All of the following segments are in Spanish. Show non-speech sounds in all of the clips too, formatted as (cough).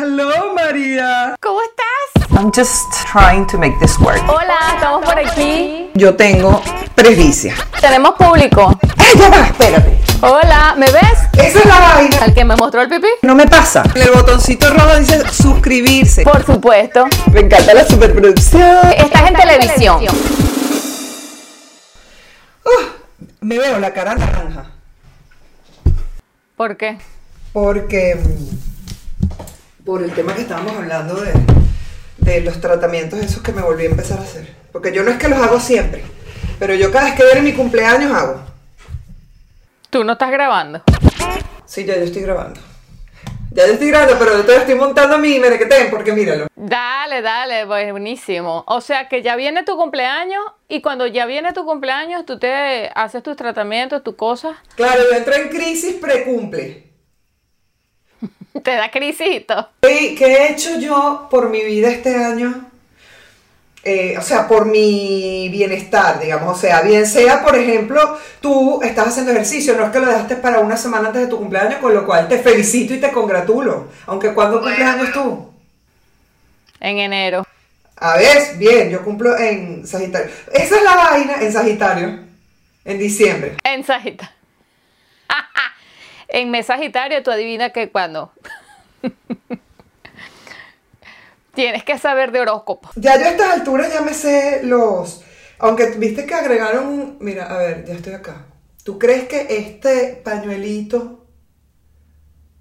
Hello, María. ¿Cómo estás? I'm just trying to make this work. Hola, estamos por aquí. Yo tengo presbicia. Tenemos público. ¡Eh, ya va! Espérate. Hola, ¿me ves? Esa es la vaina. ¿Al que me mostró el pipí? No me pasa. En el botoncito rojo dice suscribirse. Por supuesto. Me encanta la superproducción. Estás en televisión. Uh, me veo la cara naranja. ¿Por qué? Porque mm, por el tema que estábamos hablando de, de los tratamientos esos que me volví a empezar a hacer. Porque yo no es que los hago siempre, pero yo cada vez que viene mi cumpleaños hago. Tú no estás grabando. Sí, ya yo estoy grabando. Ya yo estoy grabando, pero yo te estoy montando mi merequetén, porque míralo. Dale, dale, pues, buenísimo. O sea que ya viene tu cumpleaños y cuando ya viene tu cumpleaños tú te haces tus tratamientos, tus cosas. Claro, yo entro en crisis precumple. Te da crisito. ¿Qué, ¿Qué he hecho yo por mi vida este año? Eh, o sea, por mi bienestar, digamos. O sea, bien sea, por ejemplo, tú estás haciendo ejercicio, no es que lo dejaste para una semana antes de tu cumpleaños, con lo cual te felicito y te congratulo. Aunque cuando cumples años tú. En enero. A ver, bien, yo cumplo en Sagitario. Esa es la vaina en Sagitario. En diciembre. En Sagitario. En mes Sagitario, tú adivina que cuando. Tienes que saber de horóscopo. Ya yo a estas alturas ya me sé los. Aunque viste que agregaron. Mira, a ver, ya estoy acá. ¿Tú crees que este pañuelito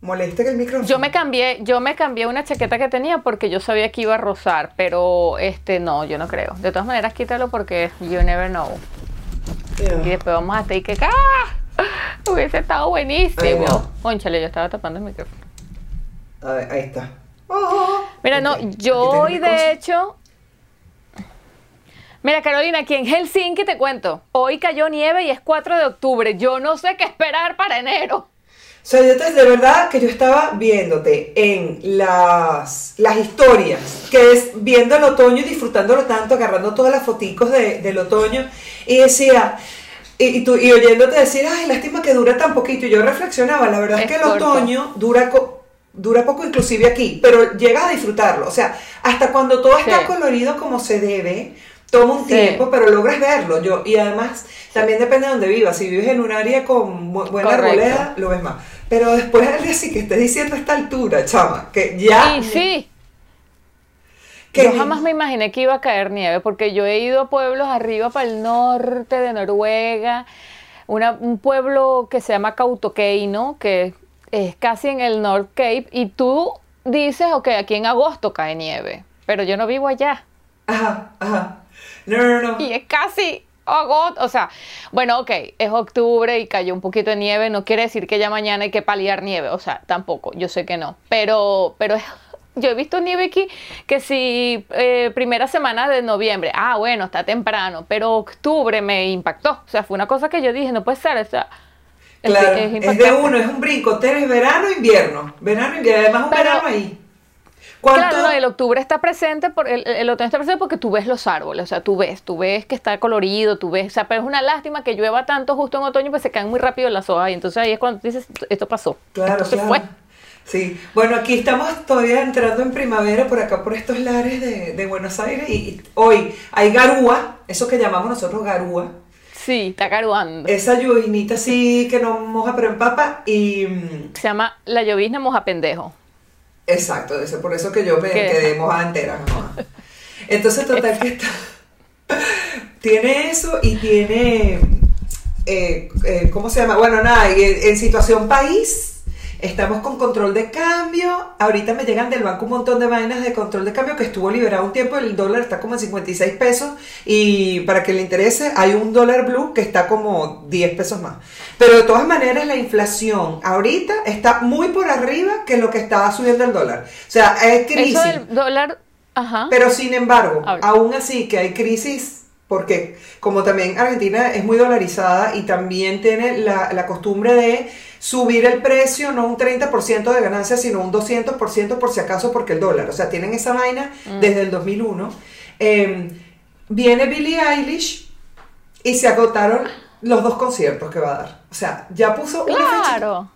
molesta que el micrófono? Yo me cambié, yo me cambié una chaqueta que tenía porque yo sabía que iba a rozar, pero este no, yo no creo. De todas maneras, quítalo porque you never know. Yeah. Y después vamos a estar y que ¡ah! (laughs) Hubiese estado buenísimo. no. Conchale, yo estaba tapando el micrófono. A ver, ahí está. Oh, Mira, no, yo hoy de hecho. Mira, Carolina, aquí en Helsinki te cuento. Hoy cayó nieve y es 4 de octubre. Yo no sé qué esperar para enero. O sea, yo te, de verdad que yo estaba viéndote en las, las historias, que es viendo el otoño y disfrutándolo tanto, agarrando todas las foticos de- del otoño, y decía, y, y tú, y oyéndote decir, ay, lástima que dura tan poquito, y yo reflexionaba, la verdad es, que el corto. otoño dura, dura poco inclusive aquí, pero llegas a disfrutarlo, o sea, hasta cuando todo está Sí. colorido como se debe, toma un Sí. tiempo, pero logras verlo, yo, y además también depende de donde vivas, si vives en un área con bu- buena Correcto. arboleda, lo ves más. Pero después al día sí que estés diciendo a esta altura, chama, que ya. Y sí, que yo jamás me imaginé que iba a caer nieve porque yo he ido a pueblos arriba para el norte de Noruega, una- un pueblo que se llama Kautokeino, que es casi en el North Cape, y tú dices, ok, aquí en agosto cae nieve, pero yo no vivo allá. Ajá, ajá. No, no, no. Y es casi agosto, o sea, bueno, ok, es octubre y cayó un poquito de nieve, no quiere decir que ya mañana hay que paliar nieve, o sea, tampoco, yo sé que no, pero, pero es- yo he visto nieve aquí que si eh, primera semana de noviembre, ah, bueno, está temprano, pero octubre me impactó, o sea, fue una cosa que yo dije, no puede ser, o sea, es- Claro, es es, de uno, es un brinco. Tienes verano, invierno. Verano, invierno. Además, un Pero- verano ahí. ¿Cuánto? Claro, no, el octubre está presente, por, el, el otoño está presente porque tú ves los árboles, o sea, tú ves, tú ves que está colorido, tú ves, o sea, pero es una lástima que llueva tanto justo en otoño, pues se caen muy rápido las hojas y entonces ahí es cuando dices, esto pasó, Claro, esto se claro. fue. Sí, bueno, aquí estamos todavía entrando en primavera por acá, por estos lares de, de Buenos Aires. Y, hoy hay garúa, eso que llamamos nosotros garúa. Sí, está caruando. Esa lluvinita así que no moja pero empapa. Y. mm, Se llama La llovizna moja pendejo. Exacto, eso, por eso que yo me ¿Qué? quedé mojada entera. mojada. Entonces, total que está. (laughs) tiene eso y tiene. eh, eh, ¿Cómo se llama? Bueno, nada, y en, en situación país. Estamos con control de cambio. Ahorita me llegan del banco un montón de vainas de control de cambio que estuvo liberado un tiempo. El dólar está como en 56 pesos. Y para que le interese, hay un dólar blue que está como 10 pesos más. Pero de todas maneras, la inflación ahorita está muy por arriba que lo que estaba subiendo el dólar. O sea, es crisis. Eso del dólar, ajá. Pero sin embargo, aún así que hay crisis, porque como también Argentina es muy dolarizada y también tiene la, la costumbre de subir el precio, no un 30% de ganancia, sino un 200% por si acaso, porque el dólar, o sea, tienen esa vaina Mm. desde el 2001. Eh, viene Billie Eilish y se agotaron los dos conciertos que va a dar. O sea, ya puso una fecha. Claro.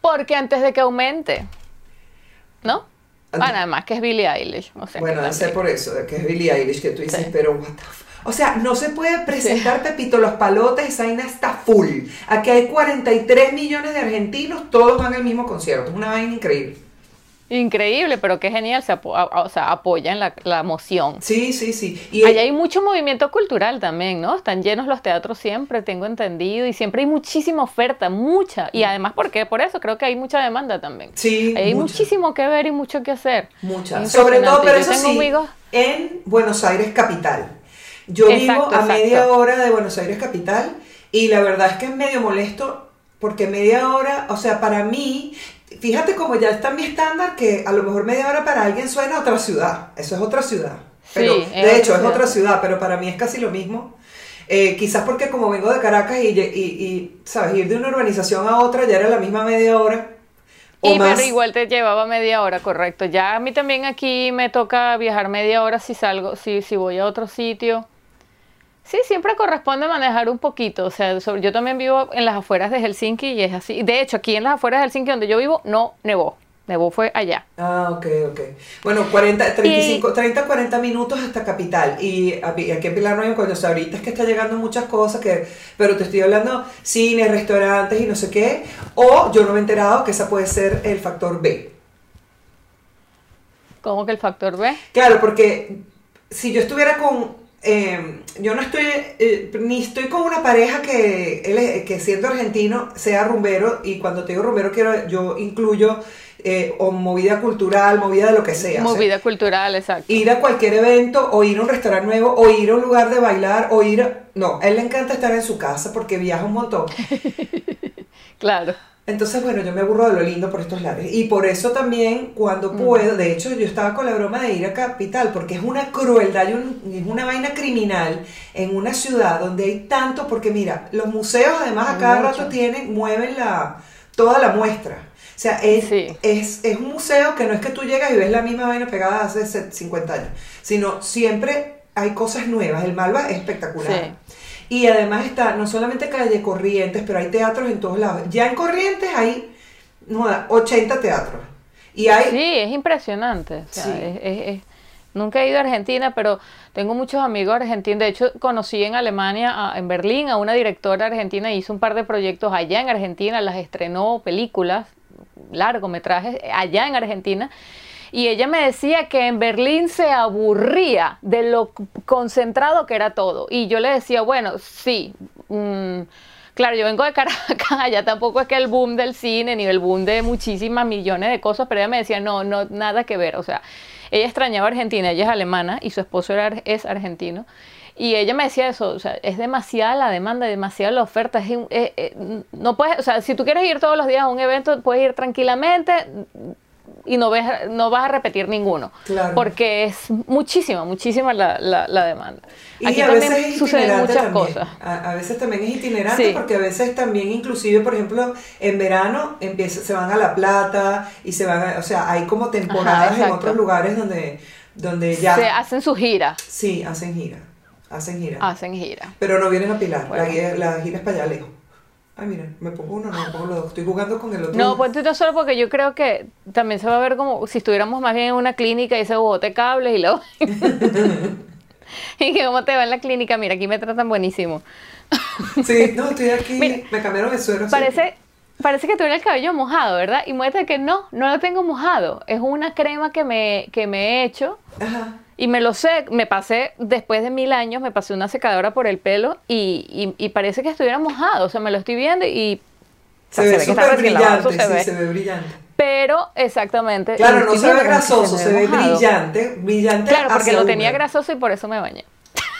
Porque antes de que aumente. ¿no? Bueno, además que es Billie Eilish. O sea, bueno, ser por eso, de que es Billie Eilish, que tú dices, pero what the o sea, no se puede presentar Pepito los palotes, esa vaina está full. Aquí hay 43 millones de argentinos, todos van al mismo concierto. Es una vaina increíble. Increíble, pero qué genial, se o sea, apoyan la, la moción. Sí, sí, sí. Y Allá hay mucho movimiento cultural también, ¿no? Están llenos los teatros siempre, tengo entendido, y siempre hay muchísima oferta, mucha. Y además, porque por eso creo que hay mucha demanda también. Sí. Hay muchísimo que ver y mucho que hacer. Mucha. Sobre todo, pero eso sí, en Buenos Aires capital. Yo vivo a media hora de Buenos Aires capital y la verdad es que es medio molesto porque media hora, o sea, para mí, fíjate como ya está mi estándar que a lo mejor media hora para alguien suena a otra ciudad, eso es otra ciudad. Pero, de hecho, es otra ciudad, pero para mí es casi lo mismo. Eh, quizás porque como vengo de Caracas y, y, ¿sabes? Ir de una urbanización a otra ya era la misma media hora. y pero igual te llevaba media hora, correcto. Ya a mí también aquí me toca viajar media hora si salgo, si, si voy a otro sitio. Sí, siempre corresponde manejar un poquito. O sea, yo también vivo en las afueras de Helsinki y es así. De hecho, aquí en las afueras de Helsinki, donde yo vivo, no nevó. Nevó fue allá. Ah, ok, ok. Bueno, 40, 35, 30, 40 minutos hasta Capital. Y aquí en Pilar no hay un ahorita es que está llegando muchas cosas, que, pero te estoy hablando cines, restaurantes y no sé qué. O yo no me he enterado que esa puede ser el factor B. ¿Cómo que el factor B? Claro, porque si yo estuviera con Em, yo no estoy, eh, ni estoy con una pareja que, él, que siendo argentino sea rumbero, y cuando te digo rumbero quiero, yo incluyo eh, o movida cultural, movida de lo que sea. Movida cultural, exacto. Ir a cualquier evento, o ir a un restaurante nuevo, o ir a un lugar de bailar, o ir... A, no, a él le encanta estar en su casa porque viaja un montón. (laughs) claro. Entonces, bueno, yo me aburro de lo lindo por estos lares. Y por eso también, cuando puedo, de hecho, yo estaba con la broma de ir a Capital, porque es una crueldad y es una vaina criminal en una ciudad donde hay tanto, porque mira, los museos además a cada rato tienen, mueven la, toda la muestra. O sea, es, es, es, un museo que no es que tú llegas y ves la misma vaina pegada hace 50 años, sino siempre hay cosas nuevas. El Malva es espectacular. Y además está no solamente calle Corrientes, pero hay teatros en todos lados. Ya en Corrientes hay no, 80 teatros. Y hay... Sí, es impresionante. nunca he ido a Argentina, pero tengo muchos amigos argentinos. De hecho, conocí en Alemania, en Berlín, a una directora argentina. Hizo un par de proyectos allá en Argentina, las estrenó películas, largometrajes, allá en Argentina. Y ella me decía que en Berlín se aburría de lo concentrado que era todo. Y yo le decía, bueno, sí. Mm, claro, yo vengo de Caracas, (laughs) allá tampoco es que el boom del cine ni el boom de muchísimas millones de cosas, pero ella me decía, no, no, nada que ver. O sea, ella extrañaba Argentina, ella es alemana y su esposo es argentino. Y ella me decía eso, o sea, es demasiada la demanda, demasiada la oferta. Es, no puedes, o sea, si tú quieres ir todos los días a un evento, puedes ir tranquilamente, y no, ves, no vas a repetir ninguno. Porque es muchísima, muchísima la, la, demanda. Y Aquí a también veces suceden muchas cosas. A, veces también es itinerante porque a veces también, inclusive, por ejemplo, en verano empieza, se van a La Plata y se van a, o sea, hay como temporadas en otros lugares donde, donde ya... Se hacen su gira. Sí, hacen gira. Hacen gira. Hacen gira. Pero no vienen a Pilar. La, la gira es para allá lejos. Ay, mira, me pongo uno, no me pongo los dos. Estoy jugando con el otro. No, pues no solo porque yo creo que también se va a ver como si estuviéramos más bien en una clínica y se bote cables y luego. (laughs) y que cómo te va en la clínica, mira, aquí me tratan buenísimo. sí, no, estoy aquí, (laughs) me cambiaron el suero. Parece, parece que tuve el cabello mojado, ¿verdad? Y muestra que no, no lo tengo mojado. Es una crema que me, que me he hecho. Ajá y me lo sé, me pasé, después de mil años, me pasé una secadora por el pelo y, y, parece que estuviera mojado. O sea, me lo estoy viendo y... Se, ve súper brillante, se, ve. se ve brillante. Pero, exactamente. Claro, no se ve grasoso, se, ve brillante, brillante. Claro, porque lo tenía grasoso y por eso me bañé.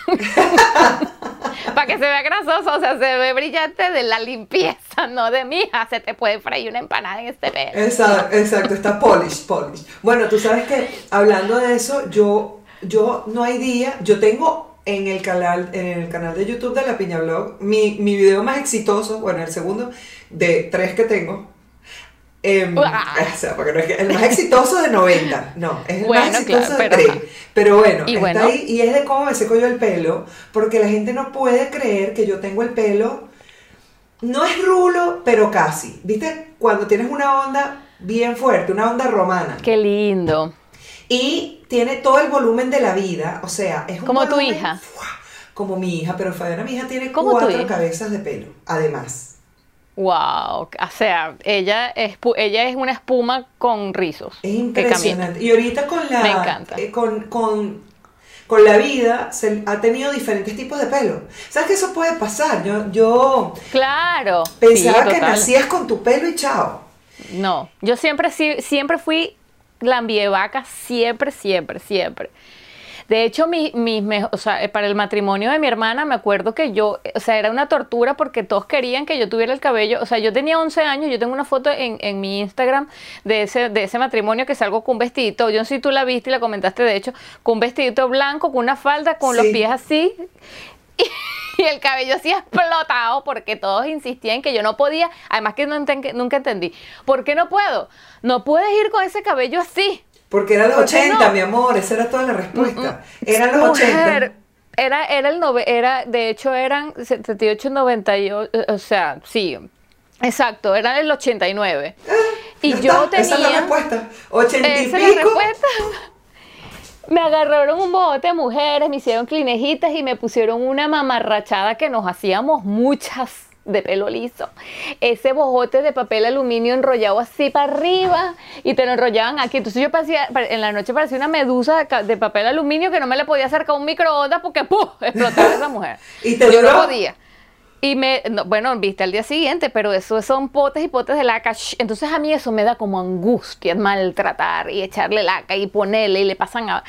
(laughs) Para que se vea grasoso, o sea, se ve brillante de la limpieza, no de mi hija, se te puede freír una empanada en este pelo. Exacto, exacto, está polish, polish. Bueno, tú sabes que hablando de eso, yo yo no hay día, yo tengo en el canal, en el canal de YouTube de La Piña Blog, mi, mi video más exitoso, bueno, el segundo de tres que tengo. Em, (laughs) o sea, porque no es el más exitoso de 90, no, es el más exitoso de tres. Pero bueno, y está ahí y es de cómo me seco yo el pelo, porque la gente no puede creer que yo tengo el pelo, no es rulo, pero casi. ¿Viste? Cuando tienes una onda bien fuerte, una onda romana. Qué lindo. Y tiene todo el volumen de la vida, o sea, es un Como tu hija. Como mi hija, pero Fabiana, mi hija tiene cuatro cabezas de pelo, además. Wow. O sea, ella es, ella es una espuma con rizos. Es impresionante. Y ahorita con la Me encanta. eh, con, con, con la vida se ha tenido diferentes tipos de pelo. ¿Sabes que eso puede pasar? Yo, yo Claro. pensaba sí, que nacías con tu pelo y chao. No, yo siempre, siempre fui lambievaca, siempre, siempre, siempre. De hecho, mi, mis me- o sea, eh, para el matrimonio de mi hermana, me acuerdo que yo, eh, o sea, era una tortura porque todos querían que yo tuviera el cabello, o sea, yo tenía 11 años, yo tengo una foto en, en mi Instagram de ese, de ese matrimonio que salgo con un vestidito, yo no sé si tú la viste y la comentaste, de hecho, con un vestidito blanco, con una falda, con los pies así, (laughs) y el cabello así explotado porque todos insistían que yo no podía, además que no enten- nunca entendí, ¿por qué no puedo? No puedes ir con ese cabello así. Porque eran los ¿Por qué 80, no? mi amor, esa era toda la respuesta. Eran los Mujer, 80. Era, era el nove, era, de hecho eran 78, 98, eh, o sea, sí, exacto, era el 89. Y Ya yo está, tenía... Esa es la respuesta. 80 y Esa es la pico. respuesta. (laughs) Me agarraron un bote de mujeres, me hicieron clinejitas y me pusieron una mamarrachada que nos hacíamos muchas de pelo liso. Ese bojote de papel aluminio enrollado así para arriba y te lo enrollaban aquí. Entonces yo parecía, en la noche parecía una medusa de, papel aluminio que no me le podía acercar a un microondas porque ¡pum! explotaba esa mujer. (laughs) ¿Y te yo duró? no podía. Y me, no, bueno, viste al día siguiente, pero eso son potes y potes de laca. shh. Entonces a mí eso me da como angustia maltratar y echarle laca y ponerle y le pasan a...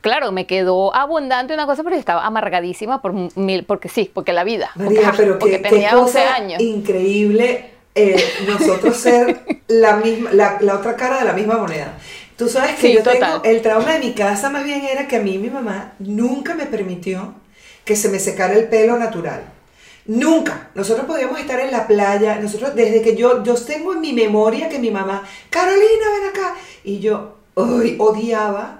Claro, me quedó abundante una cosa, pero estaba amargadísima por mil, porque sí, porque la vida. porque, María, ah, pero porque qué, tenía qué 11 cosa años. increíble eh, nosotros ser la misma, la, la otra cara de la misma moneda. Tú sabes que Sí, yo total. tengo, el trauma de mi casa más bien era que a mí mi mamá nunca me permitió que se me secara el pelo natural. Nunca. Nosotros podíamos estar en la playa, nosotros desde que yo, yo tengo en mi memoria que mi mamá, Carolina, ven acá. Y yo, uy, odiaba.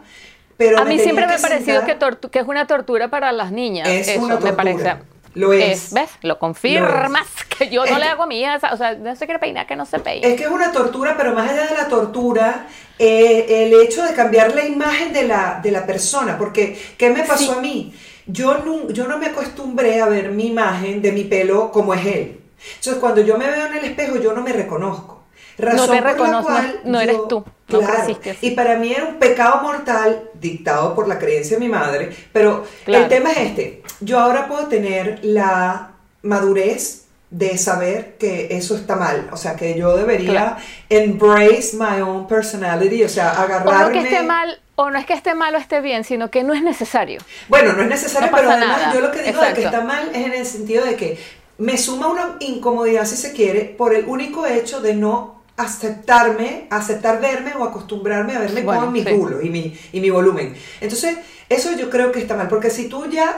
Pero A mí siempre me ha parecido que, es una tortura para las niñas. Es Eso una me tortura. parece. Lo es. ¿Ves? Lo confirmas que yo no Es le hago a mi hija. esa- O sea, no se quiere peinar, que no se peine. Es que es una tortura, pero más allá de la tortura, eh, el hecho de cambiar la imagen de la, de la persona, porque ¿qué me pasó Sí. a mí? Yo no, yo no me acostumbré a ver mi imagen de mi pelo como es él. Entonces, cuando yo me veo en el espejo, yo no me reconozco. Razón No te por la reconoces, cual no eres yo- tú, no claro, creciste así. y para mí era un pecado mortal dictado por la creencia de mi madre, pero Claro. el tema es este. Yo ahora puedo tener la madurez de saber que eso está mal, o sea, que yo debería Claro. embrace my own personality, o sea, O no agarrarme... que esté mal, o no es que esté mal o esté bien, sino que no es necesario. Bueno, no es necesario, No pero además nada. yo lo que digo de que Exacto. está mal es en el sentido de que me suma una incomodidad, si se quiere, por el único hecho de no aceptarme, aceptar verme o acostumbrarme a verme Bueno, con mis sí. rulos y mi, y mi volumen. Entonces, eso yo creo que está mal, porque si tú ya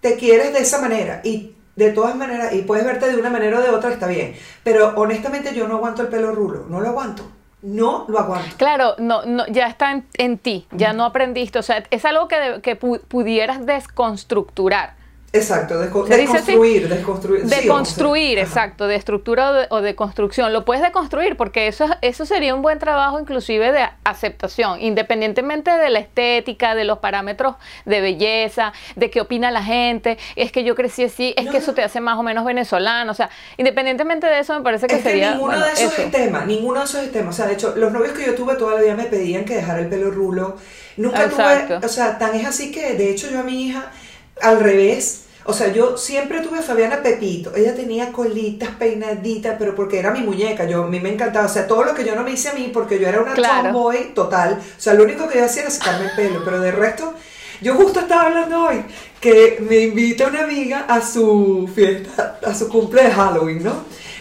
te quieres de esa manera y de todas maneras, y puedes verte de una manera o de otra, está bien. Pero honestamente yo no aguanto el pelo rulo, no lo aguanto. No lo aguanto. Claro, no, no, ya está en, en ti, ya no aprendiste. O sea, es algo que, de- que pu- pudieras desconstructurar. Exacto, desco- ¿Se dice así? desconstruir, desconstruir. De sí, exacto, de estructura o de, o de construcción. Lo puedes deconstruir porque eso, eso sería un buen trabajo inclusive de aceptación, independientemente de la estética, de los parámetros de belleza, de qué opina la gente, es que yo crecí así, es No, que no. eso te hace más o menos venezolano, o sea, independientemente de eso me parece que es que sería... ninguno bueno, de esos eso. es tema, ninguno de esos es tema. O sea, de hecho, los novios que yo tuve toda la vida me pedían que dejara el pelo rulo. Nunca Exacto. tuve, o sea, tan es así que de hecho yo a mi hija al revés. O sea, yo siempre tuve a Fabiana Pepito. Ella tenía colitas peinaditas, pero porque era mi muñeca. Yo, a mí me encantaba. O sea, todo lo que yo no me hice a mí, porque yo era una Claro. tomboy total. O sea, lo único que yo hacía era sacarme el pelo. Pero de resto, yo justo estaba hablando hoy que me invita una amiga a su fiesta, a su cumple de Halloween, ¿no?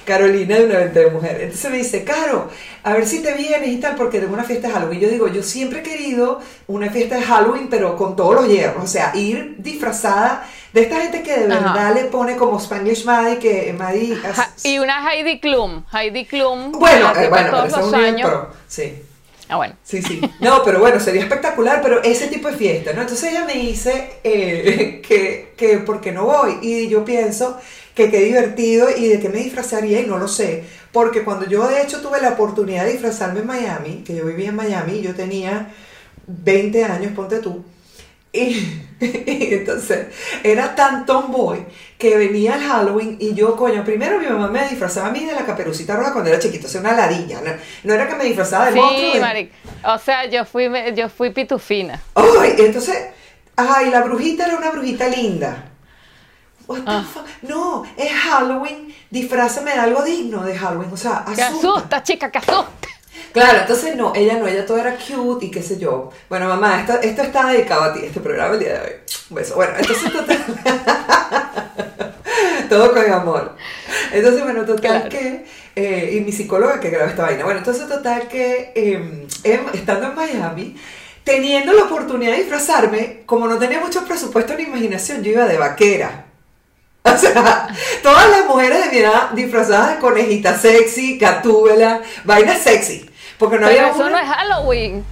Carolina de una venta de mujer. Entonces me dice, Caro, a ver si te vienes y tal, porque tengo una fiesta de Halloween. Yo digo, yo siempre he querido una fiesta de Halloween, pero con todos los hierros. O sea, ir disfrazada de esta gente que de Ajá. verdad le pone como Spanish Maddie, que Maddie... Y una Heidi Klum, Heidi Klum, bueno, eh, bueno, pero todos los años. Sí. Ah, bueno. Sí, sí. No, pero bueno, sería espectacular, pero ese tipo de fiesta, ¿no? Entonces ella me dice eh, (laughs) que, que por qué no voy. Y yo pienso que qué divertido y de qué me disfrazaría y no lo sé. porque cuando yo de hecho tuve la oportunidad de disfrazarme en Miami, que yo vivía en Miami, yo tenía 20 años, ponte tú, (laughs) y, entonces era tan tomboy que venía el Halloween y yo, coño, primero mi mamá me disfrazaba a mí de la caperucita roja cuando era chiquito, o sea, una ladilla, no, era que me disfrazaba del sí, monstruo. o sea, yo fui, yo fui pitufina. Ay, entonces, ay, la brujita era una brujita linda. Ah. No, es Halloween, disfrázame de algo digno de Halloween, o sea, asusta. Que asusta, chica, que asusta. Claro, entonces no, ella no, ella todo era cute y qué sé yo. Bueno, mamá, esto, esto está dedicado a ti, este programa el día de hoy. Un beso. Bueno, entonces total. (laughs) todo con amor. Entonces, bueno, total que. Eh, y mi psicóloga que graba esta vaina. Bueno, entonces, total que em, em, estando en Miami, teniendo la oportunidad de disfrazarme, como no tenía mucho presupuesto ni imaginación, yo iba de vaquera. (laughs) O sea, todas las mujeres de mi edad disfrazadas de conejita sexy, catúbela, vaina sexy. Porque no pero había eso no es Halloween.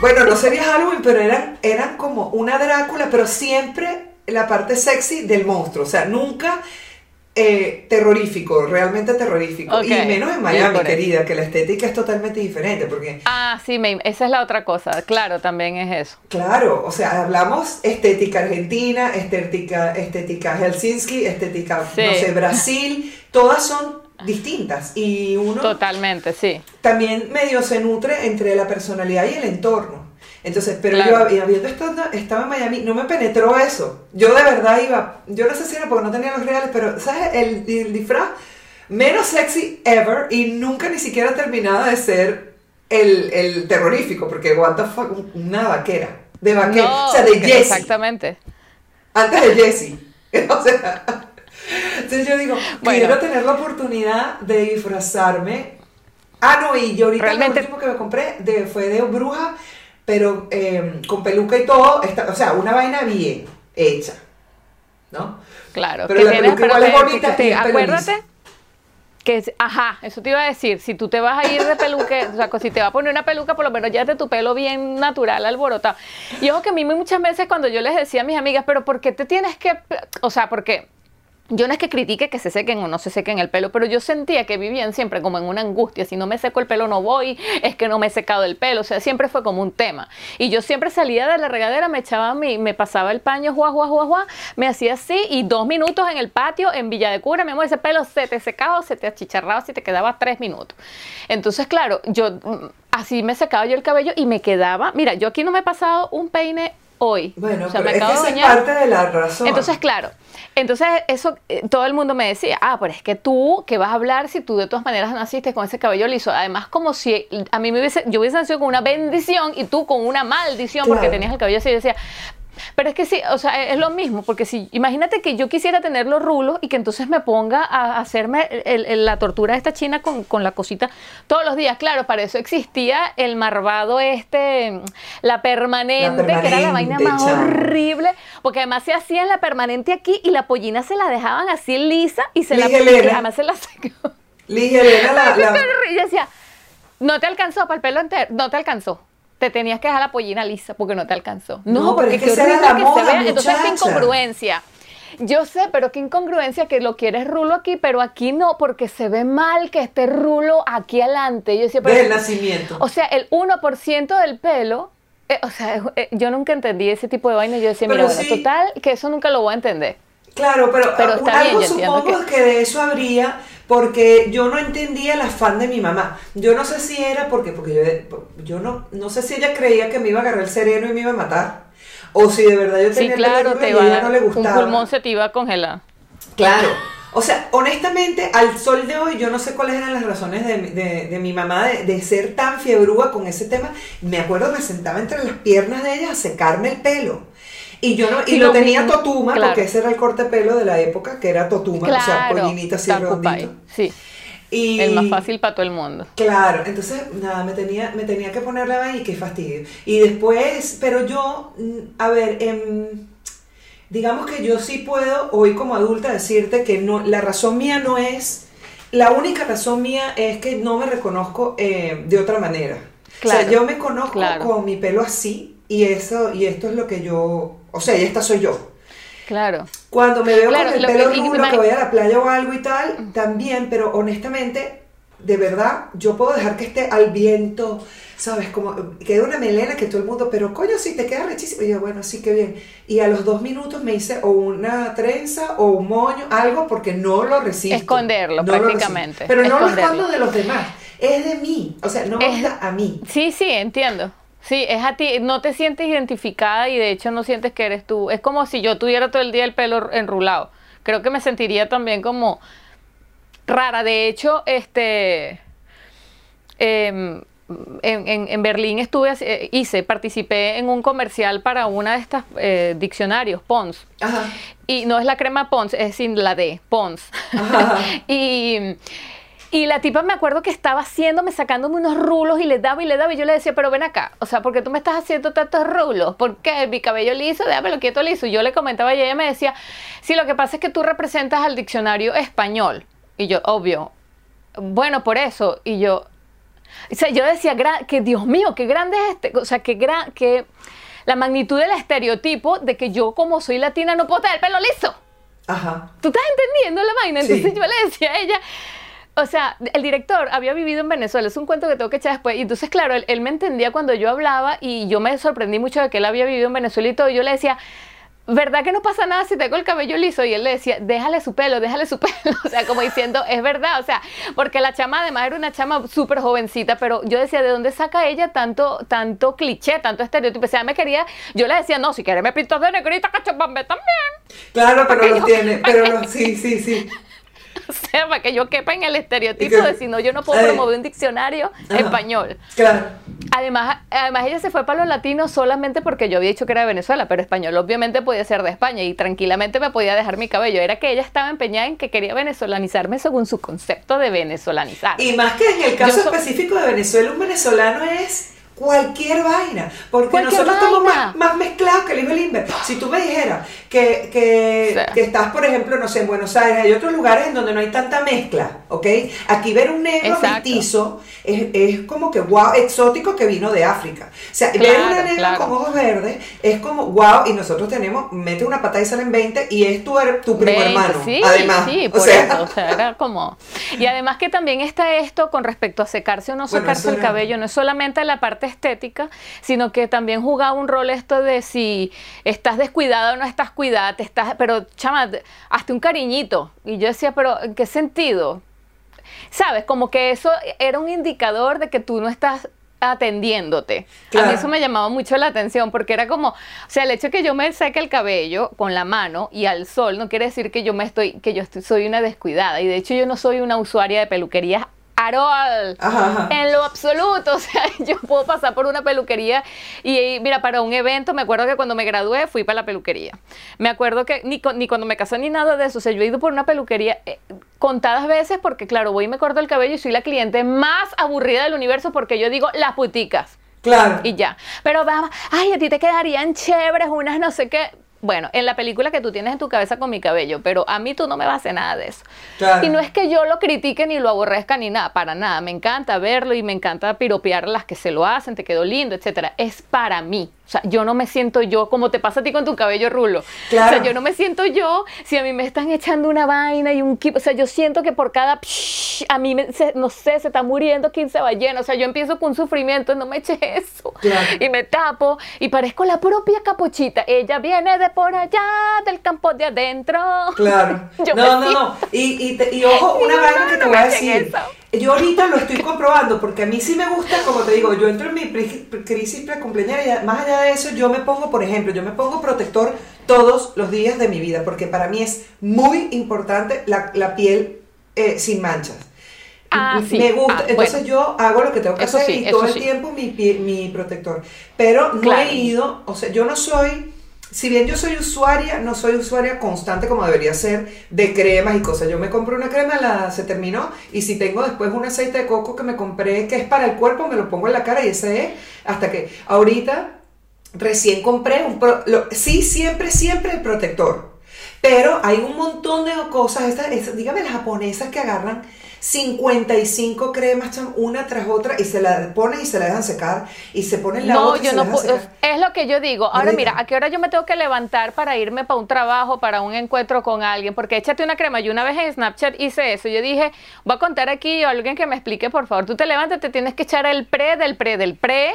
Bueno, no sería Halloween, pero eran, eran como una Drácula, pero siempre la parte sexy del monstruo. O sea, nunca eh, terrorífico, realmente terrorífico. Y menos en Miami, querida, que la estética es totalmente diferente. Porque, ah, sí, esa es la otra cosa. Claro, también es eso. Claro, o sea, hablamos estética argentina, estética, estética Helsinki, estética, no sé, Brasil. Todas son distintas. Y uno totalmente sí. también medio se nutre entre la personalidad y el entorno. Entonces pero yo habiendo estado, estaba en Miami no me penetró eso. Yo de verdad iba yo no sé si era porque no tenía los reales pero sabes el, disfraz menos sexy ever y nunca ni siquiera terminaba de ser el, el terrorífico porque what the fuck una vaquera de vaquera o sea de Jessie. Exactamente antes de Jessie. (laughs) O sea entonces yo digo, quiero tener la oportunidad de disfrazarme. Ah, no, y yo ahorita lo último que me compré de, fue de bruja, pero em, con peluca y todo, o sea, una vaina bien hecha, ¿no? Claro. Pero la peluca igual es bonita Acuérdate que, ajá, eso te iba a decir, si tú te vas a ir de peluque, o sea, si te va a poner una peluca, por lo menos ya de tu pelo bien natural, alborotado. Y ojo que a mí muchas veces cuando yo les decía a mis amigas, pero ¿por qué te tienes que, o sea, porque yo no es que critique que se sequen o no se sequen el pelo, pero yo sentía que vivían siempre como en una angustia. Si no me seco el pelo no voy, es que no me he secado el pelo. O sea, siempre fue como un tema. Y yo siempre salía de la regadera, me echaba mi, me pasaba el paño, juá, juá, juá, juá, me hacía así y dos minutos en el patio en Villa de Cura, mi amor, ese pelo se te secaba se te achicharraba si te quedaba tres minutos. Entonces, claro, yo mm, así me secaba yo el cabello y me quedaba, mira, yo aquí no me he pasado un peine hoy. Bueno, pero es que es parte de la razón. Entonces, claro, entonces eso eh, todo el mundo me decía, ah, pero es que tú, ¿qué vas a hablar si tú de todas maneras naciste con ese cabello liso? Además, como si a mí me hubiese, yo hubiese nacido con una bendición y tú con una maldición porque tenías el cabello así. Yo decía, pero es que sí, o sea, es lo mismo, porque si, imagínate que yo quisiera tener los rulos y que entonces me ponga a hacerme la tortura de esta china con, la cosita todos los días. Claro, para eso existía el marvado este, la permanente, que era la vaina más horrible, porque además se hacía la permanente aquí y la pollina se la dejaban así lisa y se la además se la secó. Ligerera la, (laughs) la... Y decía, no te alcanzó para el pelo entero, no te alcanzó te tenías que dejar la pollina lisa porque no te alcanzó. No, porque es que, se vea. Entonces, qué incongruencia. Yo sé, pero qué incongruencia que lo quieres rulo aquí, pero aquí no, porque se ve mal que esté rulo aquí adelante. Yo Desde el nacimiento. O sea, el 1% del pelo, eh, o sea, eh, yo nunca entendí ese tipo de vaina. Yo decía, mira, bueno, total, que eso nunca lo voy a entender. Claro, pero, pero algo supongo que... de eso habría, porque yo no entendía el afán de mi mamá. Yo no sé si era porque, porque yo, yo no, no sé si ella creía que me iba a agarrar el sereno y me iba a matar, o si de verdad yo tenía sí, claro, te iba a no le gustaba. Un pulmón se te iba a congelar. Claro. O sea, honestamente, al sol de hoy, yo no sé cuáles eran las razones de, de, mi mamá de, de, ser tan fiebrúa con ese tema. Me acuerdo, me sentaba entre las piernas de ella a secarme el pelo. Y yo no, y, lo, tenía totuma, porque ese era el corte de pelo de la época, que era totuma, o sea, pollinita así redondito. Sí. Y, el más fácil para todo el mundo. Claro, entonces nada, me tenía, me tenía que ponerla ahí, qué fastidio. Y después, pero yo, mm, a ver, em, digamos que yo sí puedo hoy como adulta decirte que no, la razón mía no es, la única razón mía es que no me reconozco eh, de otra manera. o sea, yo me conozco con mi pelo así y eso, y esto es lo que yo o sea, y esta soy yo. Claro. Cuando me veo con el pelo que, que voy a la playa o algo y tal, también, pero honestamente, de verdad, yo puedo dejar que esté al viento, ¿sabes? Como queda una melena que todo el mundo, pero coño, sí, te queda rechísimo. Y yo, bueno, sí, qué bien. Y a los dos minutos me hice o una trenza o un moño, algo, porque no lo resisto. Esconderlo, prácticamente. pero no lo escondo de los demás, es de mí, o sea, no me gusta a mí. Sí, sí, entiendo. Sí, es a ti, no te sientes identificada y de hecho no sientes que eres tú. Es como si yo tuviera todo el día el pelo enrulado. Creo que me sentiría también como rara. De hecho, este. Em, en, Berlín estuve, eh, hice, participé en un comercial para una de estas eh, diccionarios, Pons. Y no es la crema Pons, es sin la D, Pons. (laughs) y, y la tipa me acuerdo que estaba haciéndome, sacándome unos rulos y le daba y le daba y yo le decía, pero ven acá, o sea, ¿por qué tú me estás haciendo tantos rulos? ¿Por qué? Mi cabello liso, déjamelo quieto liso. Yo le comentaba y ella me decía, sí, lo que pasa es que tú representas al diccionario español. Y yo, obvio, bueno, por eso. Y yo, o sea, yo decía que Dios mío, qué grande es este, o sea, qué gran, que la magnitud del estereotipo de que yo como soy latina no puedo tener pelo liso. Ajá. ¿Tú estás entendiendo la vaina? Entonces yo le decía a ella, o sea, el director había vivido en Venezuela, es un cuento que tengo que echar después. Y entonces, claro, él, él, me entendía cuando yo hablaba y yo me sorprendí mucho de que él había vivido en Venezuela y todo. Y yo le decía, ¿verdad que no pasa nada si tengo el cabello liso? Y él le decía, déjale su pelo, déjale su (laughs) pelo. O sea, como diciendo, es verdad. O sea, porque la chama además era una chama súper jovencita, pero yo decía, ¿de dónde saca ella tanto, tanto cliché, tanto estereotipo? O sea, me quería, yo le decía, no, si quieres me pintas de negrita, cachapambe también. Claro, pero lo tiene, (laughs) pero sí, sí, sí. O (laughs) sea, para que yo quepa en el estereotipo de si no, yo no puedo promover un diccionario español. Claro. Además, además, ella se fue para los latinos solamente porque yo había dicho que era de Venezuela, pero español obviamente podía ser de España y tranquilamente me podía dejar mi cabello. Era que ella estaba empeñada en que quería venezolanizarme según su concepto de venezolanizar. Y más que en el caso específico de Venezuela, un venezolano es cualquier vaina, porque nosotros estamos más, mezclados que el Limber. Si tú me dijeras que, que, estás, por ejemplo, no sé, en Buenos Aires, hay otros lugares en donde no hay tanta mezcla, ¿ok? Aquí ver un negro mestizo es, es, como que wow, exótico que vino de África. O sea, ver una negra con ojos verdes es como wow, y nosotros tenemos, mete una patada y salen 20 y es tu, tu primo hermano. Sí, además, sí, por eso, o sea, era como... Y además que también está esto con respecto a secarse o no secarse el cabello, no es solamente la parte estética, sino que también jugaba un rol esto de si estás descuidada o no estás cuidada te estás, pero chama, hasta un cariñito. Y yo decía, pero ¿en qué sentido? ¿Sabes? Como que eso era un indicador de que tú no estás atendiéndote. A mí eso me llamaba mucho la atención porque era como, o sea, el hecho de que yo me seque el cabello con la mano y al sol no quiere decir que yo me estoy, que yo soy una descuidada. Y de hecho yo no soy una usuaria de peluquerías En lo absoluto, (laughs) o sea, yo puedo pasar por una peluquería y mira, para un evento, me acuerdo que cuando me gradué fui para la peluquería. Me acuerdo que ni, ni cuando me casé ni nada de eso, o sea, yo he ido por una peluquería eh, contadas veces porque claro, voy y me corto el cabello y soy la cliente más aburrida del universo porque yo digo las puticas. Claro. Y ya. Pero vamos, ay, a ti te quedarían chéveres unas no sé qué bueno, en la película que tú tienes en tu cabeza con mi cabello, pero a mí tú no me vas a hacer nada de eso. Y no es que yo lo critique ni lo aborrezca ni nada, para nada. Me encanta verlo y me encanta piropear las que se lo hacen, te quedó lindo, etcétera. Es para mí. O sea, yo no me siento yo como te pasa a ti con tu cabello rulo. Claro. O sea, yo no me siento yo si a mí me están echando una vaina y un O sea, yo siento que por cada a mí, me, no sé, se está muriendo 15 ballenas. O sea, yo empiezo con un sufrimiento, no me eche eso. Y me tapo y parezco la propia capuchita. Ella viene de por allá, del campo de adentro. Pero (laughs) no, no, no. Y, y, ojo, (laughs) una vaina que te voy a decir. Yo ahorita lo estoy comprobando porque a mí sí me gusta, como te digo, yo entro en mi crisis precumpleañera y más allá de eso yo me pongo, por ejemplo, yo me pongo protector todos los días de mi vida porque para mí es muy importante la, piel eh, sin manchas. Ah, sí. Me gusta, ah, entonces yo hago lo que tengo que hacer y todo el tiempo mi, mi protector. Pero no he ido, o sea, yo no soy si bien yo soy usuaria, no soy usuaria constante como debería ser de cremas y cosas. Yo me compro una crema, la, se terminó, y si tengo después un aceite de coco que me compré que es para el cuerpo, me lo pongo en la cara y ese es hasta que ahorita recién compré un... sí, siempre, siempre el protector. Pero hay un montón de cosas, estas, estas- dígame las japonesas que agarran 55 cremas, una tras otra, y se la ponen y se la dejan secar, y se ponen la No, otra y yo se no dejan puedo. secar. Es lo que yo digo. Ahora mira, ¿a qué hora yo me tengo que levantar para irme para un trabajo, para un encuentro con alguien? Porque échate una crema. Yo una vez en Snapchat hice eso. Yo dije, voy a contar aquí a alguien que me explique, por favor. Tú te levantas, te tienes que echar el pre del pre del pre.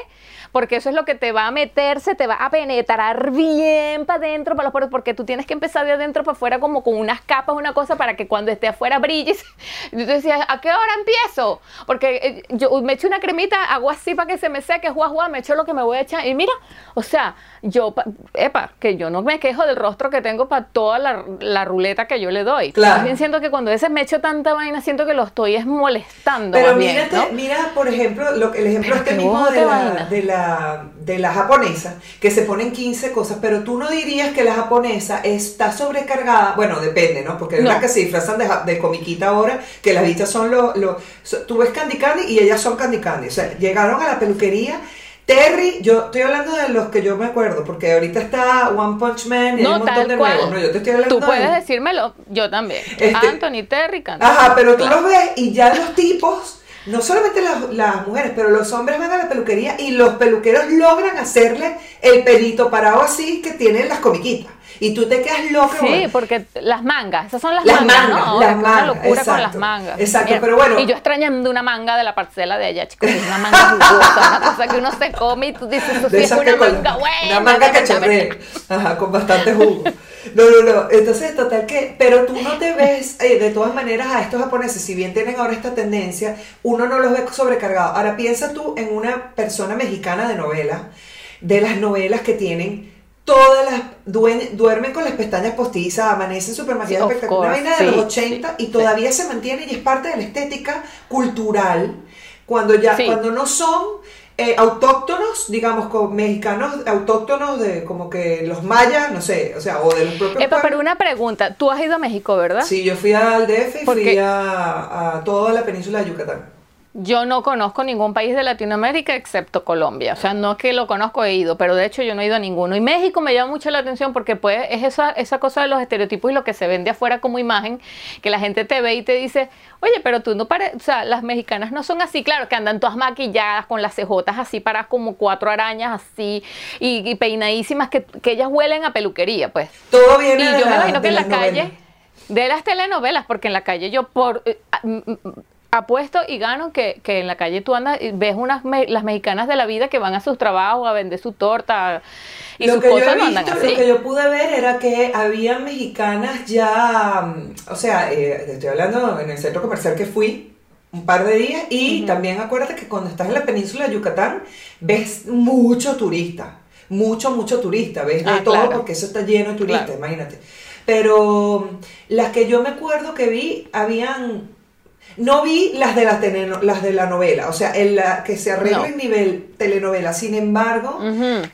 Porque eso es lo que te va a meter, se te va a penetrar bien para adentro, para los poros, porque tú tienes que empezar de adentro para afuera como con unas capas, una cosa para que cuando esté afuera brilles. (laughs) Yo te decía, ¿a qué hora empiezo? Porque eh, yo me echo una cremita, hago así para que se me seque, guau, me echo lo que me voy a echar. Y mira, o sea, yo, pa- epa, que yo no me quejo del rostro que tengo para toda la, la ruleta que yo le doy. Claro. Bien siento que cuando a veces me echo tanta vaina, siento que lo estoy es molestando. Pero bien, mírate, ¿no? mira, por ejemplo, lo, que- el ejemplo Pero este mismo la, de, la, de la japonesa, que se ponen 15 cosas, pero tú no dirías que la japonesa está sobrecargada, bueno, depende, ¿no? Porque es No. verdad que se disfrazan de, de comiquita ahora, que las bichas son los, so- tú ves Candy Candy y ellas son Candy Candy, o sea, llegaron a la peluquería. Terry, yo estoy hablando de los que yo me acuerdo, porque ahorita está One Punch Man y hay No, un montón tal de cual. nuevos, ¿no? Yo te estoy hablando Tú puedes de... decírmelo, yo también. Este- Anthony, Terry, Candy. Ajá, pero tú Claro. los ves y ya los tipos, no solamente las, mujeres, pero los hombres van a la peluquería y los peluqueros logran hacerle el pelito parado así que tienen las comiquitas. Y tú te quedas loca. Sí, bueno. porque las mangas, esas son las, Las mangas, mangas, ¿no? las Es una mangas, locura con exacto, las mangas. exacto, pero bueno. Y yo extrañando una manga de la parcela de allá, chicos, es una manga jugosa, (laughs) una cosa que uno se come y tú dices, eso sí es una con- manga buena. Una manga chorrea. Ajá, con bastante jugo. No, no, no. Entonces, total que. Pero tú no te ves, eh, de todas maneras, a estos japoneses, si bien tienen ahora esta tendencia, uno no los ve sobrecargados. Ahora, piensa tú en una persona mexicana de novela, de las novelas que tienen. Todas las duen- duermen con las pestañas postizas, amanecen maquilladas, Of espectacular, una vaina de los sí, 80 y sí, todavía se mantiene y es parte de la estética cultural cuando ya Sí. cuando no son eh, autóctonos, digamos, como mexicanos autóctonos de como que los mayas, no sé, o sea, o de los propios Epa, pero una pregunta, tú has ido a México, ¿verdad? Sí, yo fui al DF y ¿Por fui a, a toda la península de Yucatán. Yo no conozco ningún país de Latinoamérica excepto Colombia. O sea, no es que lo conozco, he ido, pero de hecho yo no he ido a ninguno. Y México me llama mucho la atención porque pues es esa, esa cosa de los estereotipos y lo que se vende afuera como imagen, que la gente te ve y te dice, oye, pero tú no pareces, o sea, las mexicanas no son así, claro, que andan todas maquilladas con las cejotas así para como cuatro arañas así y, y peinadísimas, que, que ellas huelen a peluquería, pues. Todo Y viene de yo me imagino que en la calle, de las telenovelas, porque en la calle yo por eh, a- m- m- apuesto y gano que, que en la calle tú andas y ves unas me- las mexicanas de la vida que van a sus trabajos a vender su torta y lo sus que yo he cosas no andan visto, así. lo que yo pude ver era que había mexicanas ya, mm, o sea, eh, estoy hablando en el centro comercial que fui un par de días y también acuérdate que cuando estás en la península de Yucatán ves mucho turista, mucho, mucho turista, ves de Ah, todo claro. porque eso está lleno de turistas, Claro. imagínate. Pero mm, las que yo me acuerdo que vi, habían no vi las de la, teleno- las de la novela, o sea, en la que se arregla No. en nivel telenovela. Sin embargo,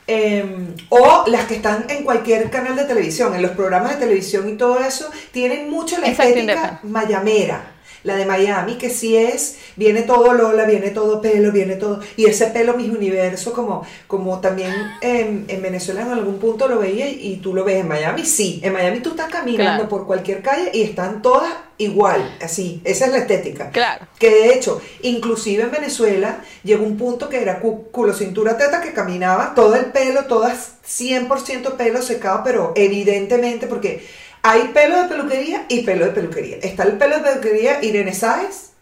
eh, o las que están en cualquier canal de televisión, en los programas de televisión y todo eso, tienen mucho la Exacto, estética mayamera. La de Miami, que sí es, viene todo Lola, viene todo pelo, viene todo. Y ese pelo, mis universo, como, como también en, en Venezuela en algún punto lo veía y, tú lo ves en Miami, sí. En Miami tú estás caminando Claro. por cualquier calle y están todas igual, así. Esa es la estética. Claro. Que de hecho, inclusive en Venezuela, llegó un punto que era cu- culo, cintura, teta, que caminaba todo el pelo, todas 100% pelo secado, pero evidentemente, porque hay pelo de peluquería y pelo de peluquería. Está el pelo de peluquería Irene Sáez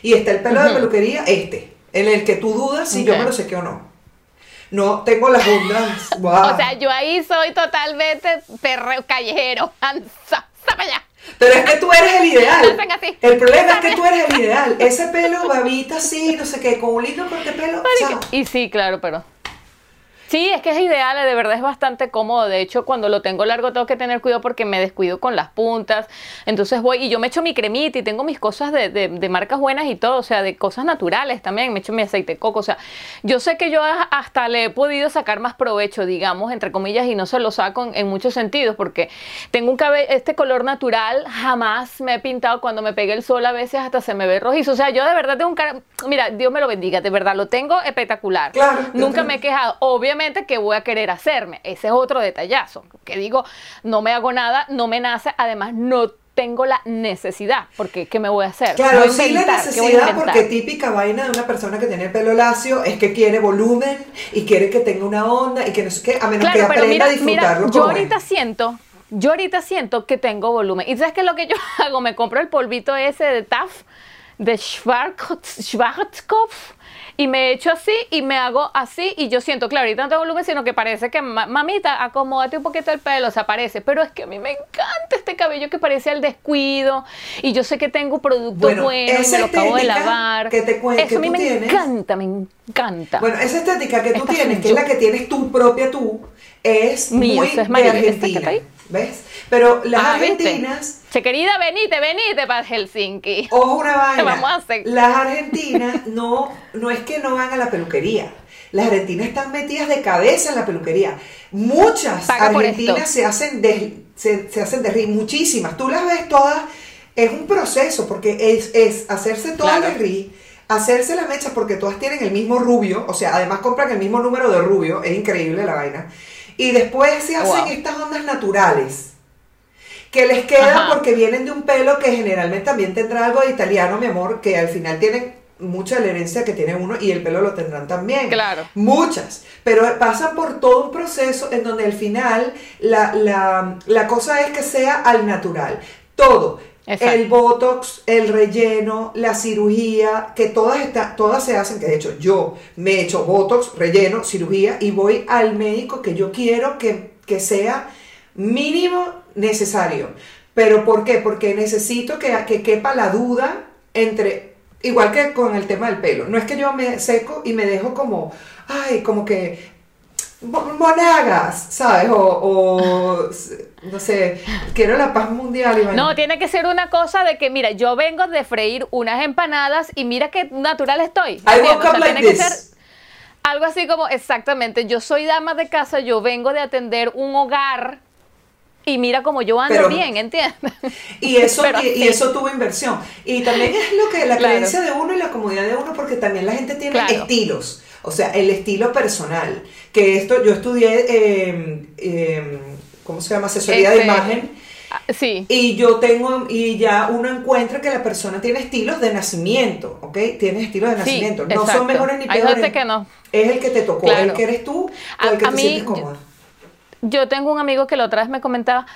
y está el pelo de peluquería este, en el que tú dudas si yo me lo sequé o no. No tengo las ondas. Wow. (laughs) O sea, yo ahí soy totalmente perreo callejero. (laughs) Anza, allá. Pero es que tú eres el ideal. El problema es que tú eres el ideal. Ese pelo, babita así, no sé qué, con un lindo corte de pelo. chao. Y sí, claro, pero. Sí, es que es ideal, de verdad es bastante cómodo. De hecho, cuando lo tengo largo tengo que tener cuidado porque me descuido con las puntas. Entonces voy y yo me echo mi cremita y tengo mis cosas de, de- de marcas buenas y todo, o sea, de cosas naturales también. Me echo mi aceite de coco. O sea, yo sé que yo hasta le he podido sacar más provecho, digamos, entre comillas, y no se lo saco en, en muchos sentidos porque tengo un cabello, este color natural, jamás me he pintado. Cuando me pegue el sol a veces hasta se me ve rojizo. O sea, yo de verdad tengo un cara. Mira, Dios me lo bendiga, de verdad lo tengo espectacular. Claro, Nunca me he quejado. Obviamente obviamente, ¿qué voy a querer hacerme? Ese es otro detallazo. Que digo, no me hago nada, no me nace, además no tengo la necesidad, porque ¿qué me voy a hacer? Claro, Voy a sí la inventar, ¿qué voy a necesidad, porque típica vaina de una persona que tiene pelo lacio es que quiere volumen y quiere que tenga una onda y que no sé qué, a menos que Claro, pero aprenda mira, a mira, disfrutarlo yo como ahorita es. siento, yo ahorita siento que tengo volumen. ¿Y sabes qué es lo que yo (laughs) hago? Me compro el polvito ese de TAF, de Schwarzkopf, y me echo así y me hago así y yo siento, claro, ahorita no tengo volumen, sino que parece que, ma- mamita, acomódate un poquito el pelo, se aparece. Pero es que a mí me encanta este cabello que parece al descuido y yo sé que tengo producto Bueno, y me lo acabo de lavar. que te Eso que a mí me tienes- encanta, me encanta. Bueno, esa estética que tú Esta tienes, que es la que tienes tú propia tú, es Mía, muy eso es de María, ¿esta que está Argentina. ¿Ves? Pero las Ah, ¿viste? argentinas, Che, querida, venite, venite para Helsinki. ojo una vaina, (laughs) Vamos a hacer- las argentinas no, no es que no van a la peluquería. Las argentinas están metidas de cabeza en la peluquería. Muchas Paga argentinas se hacen de, se, se hacen de muchísimas. Tú las ves todas, es un proceso, porque es, es hacerse todas Claro. de ri, hacerse las mechas, porque todas tienen el mismo rubio, o sea, además compran el mismo número de rubio, es increíble la vaina. Y después se hacen Wow. estas ondas naturales que les quedan Ajá. porque vienen de un pelo que generalmente también tendrá algo de italiano, mi amor, que al final tienen mucha la herencia que tiene uno y el pelo lo tendrán también. Claro. Muchas. Pero pasan por todo un proceso en donde al final la, la, la cosa es que sea al natural. Todo. Exacto. El botox, el relleno, la cirugía, que todas, está, todas se hacen, que de hecho yo me he hecho botox, relleno, cirugía y voy al médico que yo quiero que, que sea mínimo necesario. ¿Pero por qué? Porque necesito que, que quepa la duda entre, igual que con el tema del pelo, no es que yo me seco y me dejo como, ay, como que mo- monagas, ¿sabes? O, o, no sé, quiero la paz mundial. No, tiene que ser una cosa de que, mira, yo vengo de freír unas empanadas y mira qué natural estoy. I ¿entiendes? woke O up sea, like tiene que ser algo así como, exactamente, yo soy dama de casa, yo vengo de atender un hogar y mira como yo ando Pero- bien, ¿entiendes? Y eso, (laughs) y, eso tuvo inversión. Y también es lo que la Claro. creencia de uno y la comodidad de uno, porque también la gente tiene Claro. estilos. O sea, el estilo personal. Que esto, yo estudié, eh, eh, ¿cómo se llama? Asesoría de imagen. ah, Sí. Y yo tengo, y ya uno encuentra que la persona tiene estilos de nacimiento, ¿ok? Tiene estilos de Sí, nacimiento. no exacto. son mejores ni Hay peores. gente que no. Es el que te tocó, Claro. el que eres tú, A- o el que te mí, sientes yo- cómoda. Yo tengo un amigo que la otra vez me comentaba,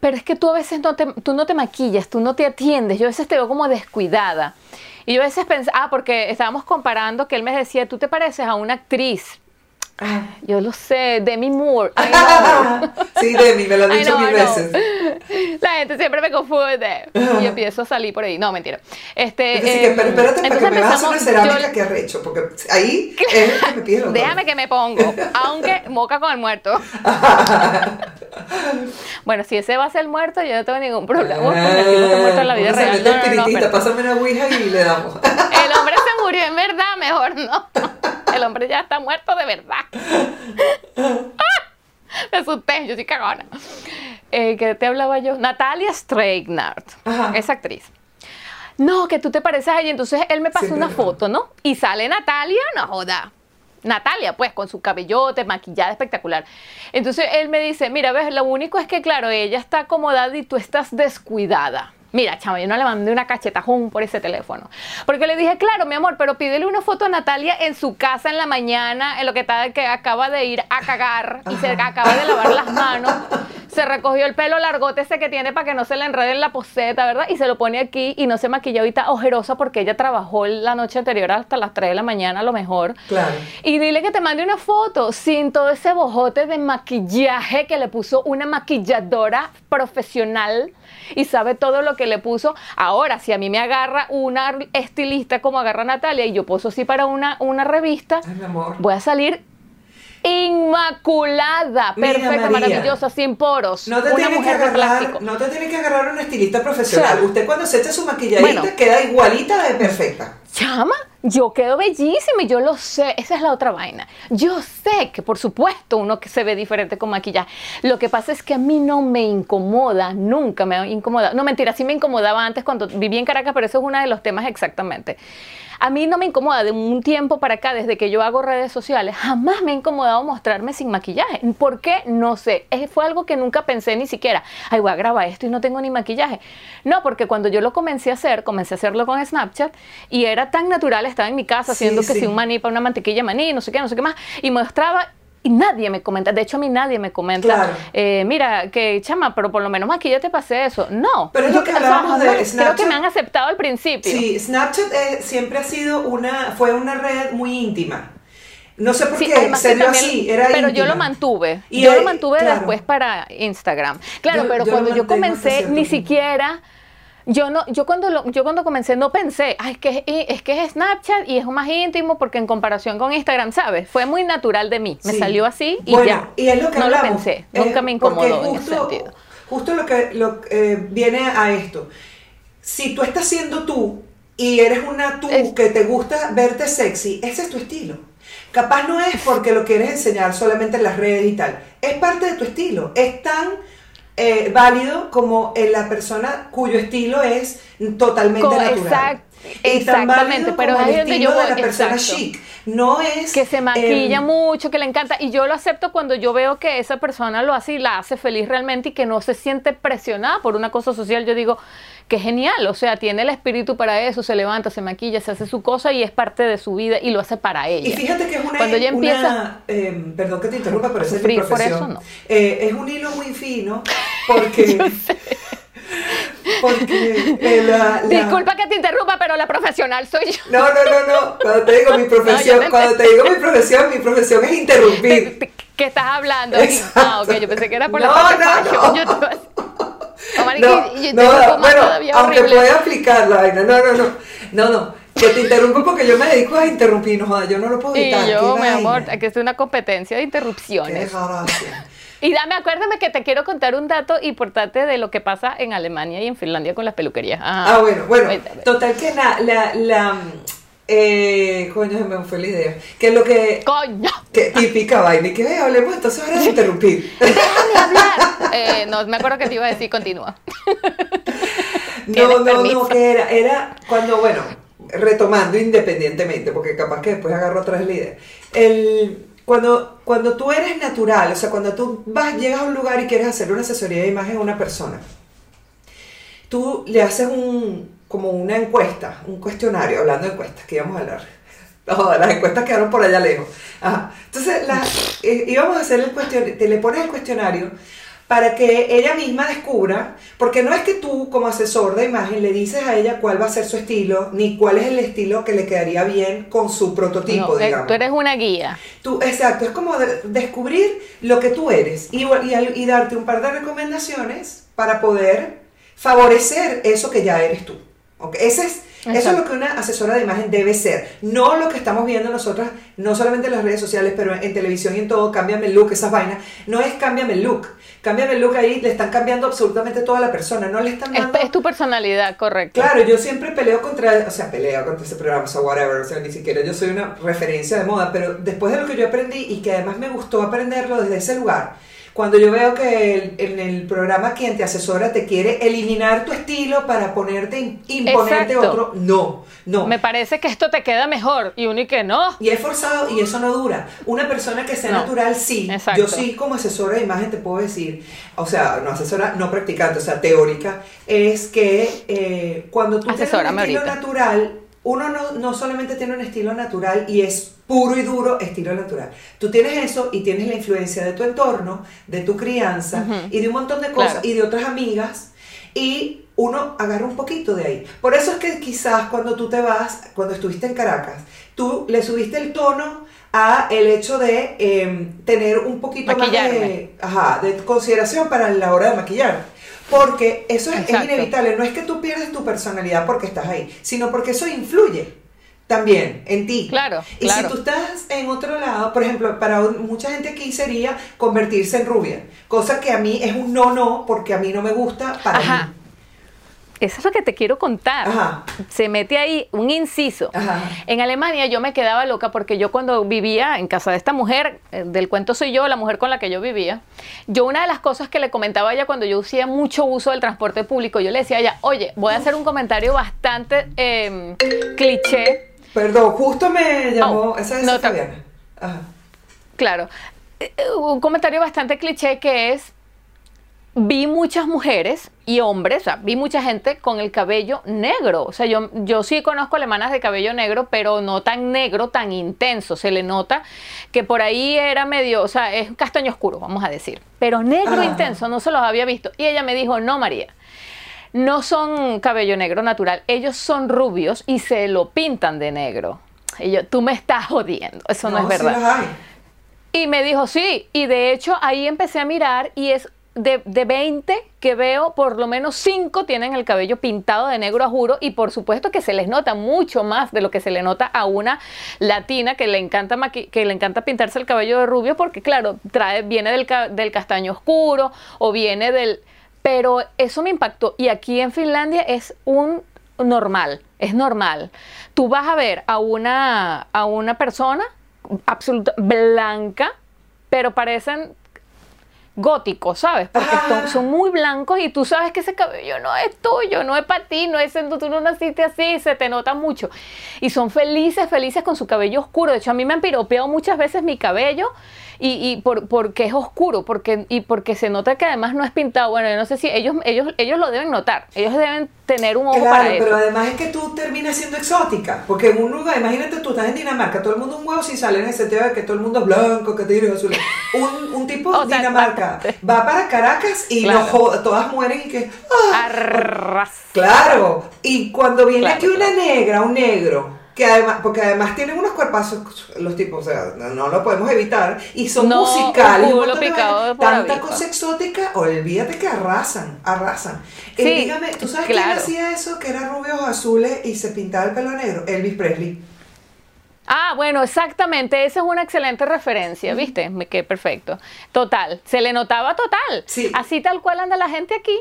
pero es que tú a veces no te, tú no te maquillas, tú no te atiendes, yo a veces te veo como descuidada. Y yo a veces pensaba, ah, porque estábamos comparando que él me decía, tú te pareces a una actriz. Ah. Yo lo sé, Demi Moore. (laughs) Sí, Demi, me lo han dicho know, mil veces. (laughs) La gente siempre me confunde. Y empiezo a salir por ahí. No, mentira. Este, Es decir, que, em, pero espérate, para que entonces me vas a una empezamos- yo- cerámica que arrecho, porque ahí es que me pide los Déjame que me pongo, aunque moca con el muerto. (laughs) bueno, si ese va a ser el muerto, yo no tengo ningún problema con el tipo está muerto en la vida real. No, no, pásame una ouija y le damos. el hombre se murió en verdad, mejor no. El hombre ya está muerto de verdad. (laughs) Me asusté, yo soy cagona. Eh, ¿Qué te hablaba yo? Natalia Streignard, esa actriz. No, que tú te pareces a ella. Entonces él me pasó una foto, ¿no? Y sale Natalia, no joda. Natalia, pues, con su cabellote, maquillada espectacular. Entonces él me dice, mira, ves, lo único es que, claro, ella está acomodada y tú estás descuidada. Mira, chama, yo no le mandé una cachetajón por ese teléfono. Porque le dije, claro, mi amor, pero pídele una foto a Natalia en su casa en la mañana, en lo que está, que acaba de ir a cagar y se acaba de lavar las manos. Se recogió el pelo largote ese que tiene para que no se le enrede en la poseta, ¿verdad? Y se lo pone aquí y no se maquilla ahorita ojerosa porque ella trabajó la noche anterior hasta las 3 de la mañana a lo mejor. Claro. Y dile que te mande una foto sin todo ese bojote de maquillaje que le puso una maquilladora profesional y sabe todo lo que le puso. Ahora, si a mí me agarra una estilista como agarra Natalia y yo poso así para una, una revista, Ay, mi amor. voy a salir inmaculada, Mira, perfecta, María, maravillosa, sin poros. No te, una tiene que de plástico. no te tiene que agarrar una estilista profesional. O sea, Usted cuando se echa su maquilladita bueno. queda igualita de perfecta. Chama, yo quedo bellísima y yo lo sé, esa es la otra vaina. Yo sé que por supuesto uno que se ve diferente con maquillaje. Lo que pasa es que a mí no me incomoda, nunca me incomoda. No, mentira, sí me incomodaba antes cuando vivía en Caracas, pero eso es uno de los temas exactamente. A mí no me incomoda de un tiempo para acá, desde que yo hago redes sociales, jamás me ha incomodado mostrarme sin maquillaje. ¿Por qué? No sé. Fue algo que nunca pensé ni siquiera, ay, voy a grabar esto y no tengo ni maquillaje. No, porque cuando yo lo comencé a hacer, comencé a hacerlo con Snapchat y era tan natural, estaba en mi casa haciendo que si un maní para una mantequilla maní, no sé qué, no sé qué más, y mostraba y nadie me comenta, de hecho a mí nadie me comenta, eh, mira, que chama, pero por lo menos aquí ya te pasé eso. No. Pero es lo que hablábamos de Snapchat. Creo que me han aceptado al principio. Sí, Snapchat eh, siempre ha sido una, fue una red muy íntima. No sé por qué se dio así, era Pero yo lo mantuve. Y yo lo mantuve después para Instagram. Claro, pero cuando yo comencé, ni siquiera yo no, yo cuando lo, yo cuando comencé no pensé, ay, es que es que es Snapchat y es más íntimo porque en comparación con Instagram, ¿sabes? Fue muy natural de mí, me salió así y ya. Y es lo que no lo pensé, nunca me incomodó en ese sentido. Justo lo que lo, eh, viene a esto. Si tú estás siendo tú y eres una tú que te gusta verte sexy, ese es tu estilo. Capaz no es porque lo quieres enseñar solamente en las redes y tal. Es parte de tu estilo. Es tan eh, válido como en la persona cuyo estilo es totalmente natural. exactamente, pero es donde yo de la persona chic. No es que se maquilla em, mucho, que le encanta y yo lo acepto cuando yo veo que esa persona lo hace y la hace feliz realmente y que no se siente presionada por una cosa social. Yo digo, que genial, o sea, tiene el espíritu para eso, se levanta, se maquilla, se hace su cosa y es parte de su vida y lo hace para ella. Y fíjate que es una... Cuando ella empieza... Em, perdón que te interrumpa, pero esa es mi profesión. Eh, es un hilo muy fino porque... (laughs) Porque eh, la, Disculpa que te interrumpa, pero la profesional soy yo. No, no, no, no. Cuando te digo mi profesión, cuando te digo mi profesión, mi profesión es interrumpir. ¿Qué estás hablando? Ah, ok, yo pensé que era por la parte no, no no, bueno, aunque pueda explicar la vaina, no, no, no, no, no, que te interrumpo porque yo me dedico a interrumpir, no yo no lo puedo evitar. Y yo, mi amor, que es una competencia de interrupciones. Y dame, acuérdame que te quiero contar un dato importante de lo que pasa en Alemania y en Finlandia con las peluquerías. ah, bueno, bueno, total que la, la, la eh, coño, se me fue la idea. Que es lo que. ¡Coño! Que típica (laughs) vaina. Y que ve, hablemos, entonces ahora de interrumpir. (laughs) ¡Déjame hablar! Eh, no, me acuerdo que te iba a decir, continúa. (laughs) no, no, no, que era, era cuando, bueno, retomando independientemente, porque capaz que después agarro otra vez la idea. El, cuando, cuando tú eres natural, o sea, cuando tú vas, llegas a un lugar y quieres hacer una asesoría de imagen a una persona, tú le haces un como una encuesta, un cuestionario, hablando de encuestas, que íbamos a hablar. No, (laughs) las encuestas quedaron por allá lejos. Entonces, eh, íbamos a hacer el cuestionario, te le pones el cuestionario para que ella misma descubra, porque no es que tú como asesor de imagen le dices a ella cuál va a ser su estilo, ni cuál es el estilo que le quedaría bien con su prototipo, eh, digamos. Tú eres una guía. Tú, exacto, es como descubrir lo que tú eres y, y darte un par de recomendaciones para poder favorecer eso que ya eres tú. Ese es, eso es lo que una asesora de imagen debe ser. No lo que estamos viendo nosotros, no solamente en las redes sociales, pero en, televisión y en todo, cámbiame el look, esas vainas. No es cámbiame el look. Cámbiame el look ahí, le están cambiando absolutamente toda la persona. No le están dando... Es, tu personalidad, correcto. Claro, yo siempre peleo contra, o sea, peleo contra ese programa, o sea, whatever, o sea, ni siquiera yo soy una referencia de moda, pero después de lo que yo aprendí y que además me gustó aprenderlo desde ese lugar, cuando yo veo que en el programa quien te asesora te quiere eliminar tu estilo para ponerte, imponerte otro, no, no. Me parece que esto te queda mejor y uno y que no. Y es forzado y eso no dura. Una persona que sea natural, sí. Yo sí como asesora de imagen te puedo decir, o sea, no asesora, no practicante, o sea, teórica, es que eh, cuando tú tienes un estilo natural, uno no, no solamente tiene un estilo natural y es puro y duro estilo natural. Tú tienes eso y tienes la influencia de tu entorno, de tu crianza y de un montón de cosas y de otras amigas y uno agarra un poquito de ahí. Por eso es que quizás cuando tú te vas, cuando estuviste en Caracas, tú le subiste el tono a el hecho de em, tener un poquito más de, de consideración para la hora de maquillar. Porque eso es, es, inevitable, no es que tú pierdes tu personalidad porque estás ahí, sino porque eso influye también en ti. Claro. Y si tú estás en otro lado, por ejemplo, para mucha gente aquí sería convertirse en rubia, cosa que a mí es un no no porque a mí no me gusta para Ajá. Eso es lo que te quiero contar. Ajá. Se mete ahí un inciso. Ajá. En Alemania yo me quedaba loca porque yo cuando vivía en casa de esta mujer, eh, del cuento soy yo, la mujer con la que yo vivía, yo una de las cosas que le comentaba a ella cuando yo hacía mucho uso del transporte público, yo le decía a ella, oye, voy a hacer un comentario bastante em, cliché. Perdón, justo me llamó. Oh, esa es no Fabiana. Ajá. Claro, eh, eh, un comentario bastante cliché que es, vi muchas mujeres y hombres, o sea, vi mucha gente con el cabello negro. O sea, yo, yo sí conozco alemanas de cabello negro, pero no tan negro, tan intenso. Se le nota que por ahí era medio, o sea, es castaño oscuro, vamos a decir. Pero negro Ah. intenso, no se los había visto. Y ella me dijo, no, María. No son cabello negro natural, ellos son rubios y se lo pintan de negro. Y yo, tú me estás jodiendo, eso no, es verdad. Y me dijo, sí, y de hecho ahí empecé a mirar y es de, de 20 que veo, por lo menos 5 tienen el cabello pintado de negro a juro y por supuesto que se les nota mucho más de lo que se le nota a una latina que le encanta, que le encanta pintarse el cabello de rubio porque claro, trae, viene del, del castaño oscuro o viene del... Pero eso me impactó y aquí en Finlandia es un normal, es normal. Tú vas a ver a una, a una persona absoluta blanca, pero parecen góticos, ¿sabes? Porque Ah. son, son muy blancos y tú sabes que ese cabello no es tuyo, no es para ti, no es tú no naciste así, se te nota mucho. Y son felices, felices con su cabello oscuro. De hecho, a mí me han piropeado muchas veces mi cabello y, y por, porque es oscuro, porque, y porque se nota que además no es pintado. Bueno, yo no sé si ellos, ellos, ellos lo deben notar, ellos deben tener un ojo para Claro, eso. pero además es que tú terminas siendo exótica. Porque en un lugar, imagínate tú estás en Dinamarca, todo el mundo un huevo si sale en el sentido de que todo el mundo es blanco, que te azul. Un, un tipo (laughs) de sea, Dinamarca va para Caracas y Claro. todas mueren y que. ¡ah! Claro, y cuando viene Claro, aquí una negra, un negro, que además, porque además tienen unos cuerpazos, los tipos, o sea, no, no lo podemos evitar, y son No, musicales, un montón de tanta cosa exótica, olvídate que arrasan, arrasan. Eh, Sí, dígame, ¿tú sabes quién hacía eso? Que era rubios azules y se pintaba el pelo negro, Elvis Presley. Ah, bueno, exactamente, esa es una excelente referencia, ¿viste? Me quedé perfecto. Total, se le notaba total. Sí. Así tal cual anda la gente aquí.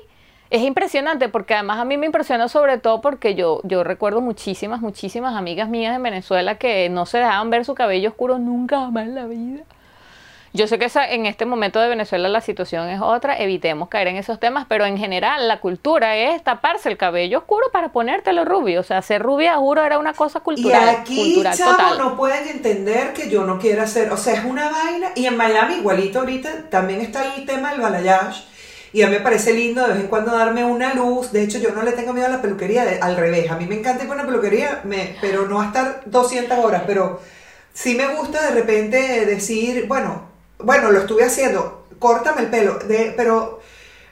Es impresionante porque además a mí me impresiona sobre todo porque yo, yo recuerdo muchísimas, muchísimas amigas mías en Venezuela que no se dejaban ver su cabello oscuro nunca jamás en la vida. Yo sé que esa- en este momento de Venezuela la situación es otra, evitemos caer en esos temas, pero en general la cultura es taparse el cabello oscuro para ponértelo rubio. O sea, ser rubia, juro, era una cosa Y cultural. aquí, cultural chavo, total. no pueden entender que yo no quiera hacer, o sea, es una vaina, y en Miami igualito ahorita también está el tema del balayage, y a mí me parece lindo de vez en cuando darme una luz, de hecho yo no le tengo miedo a la peluquería, al revés, a mí me encanta ir por una peluquería, me- pero no a estar 200 horas, pero sí me gusta de repente decir, bueno, bueno, lo estuve haciendo, córtame el pelo, de, pero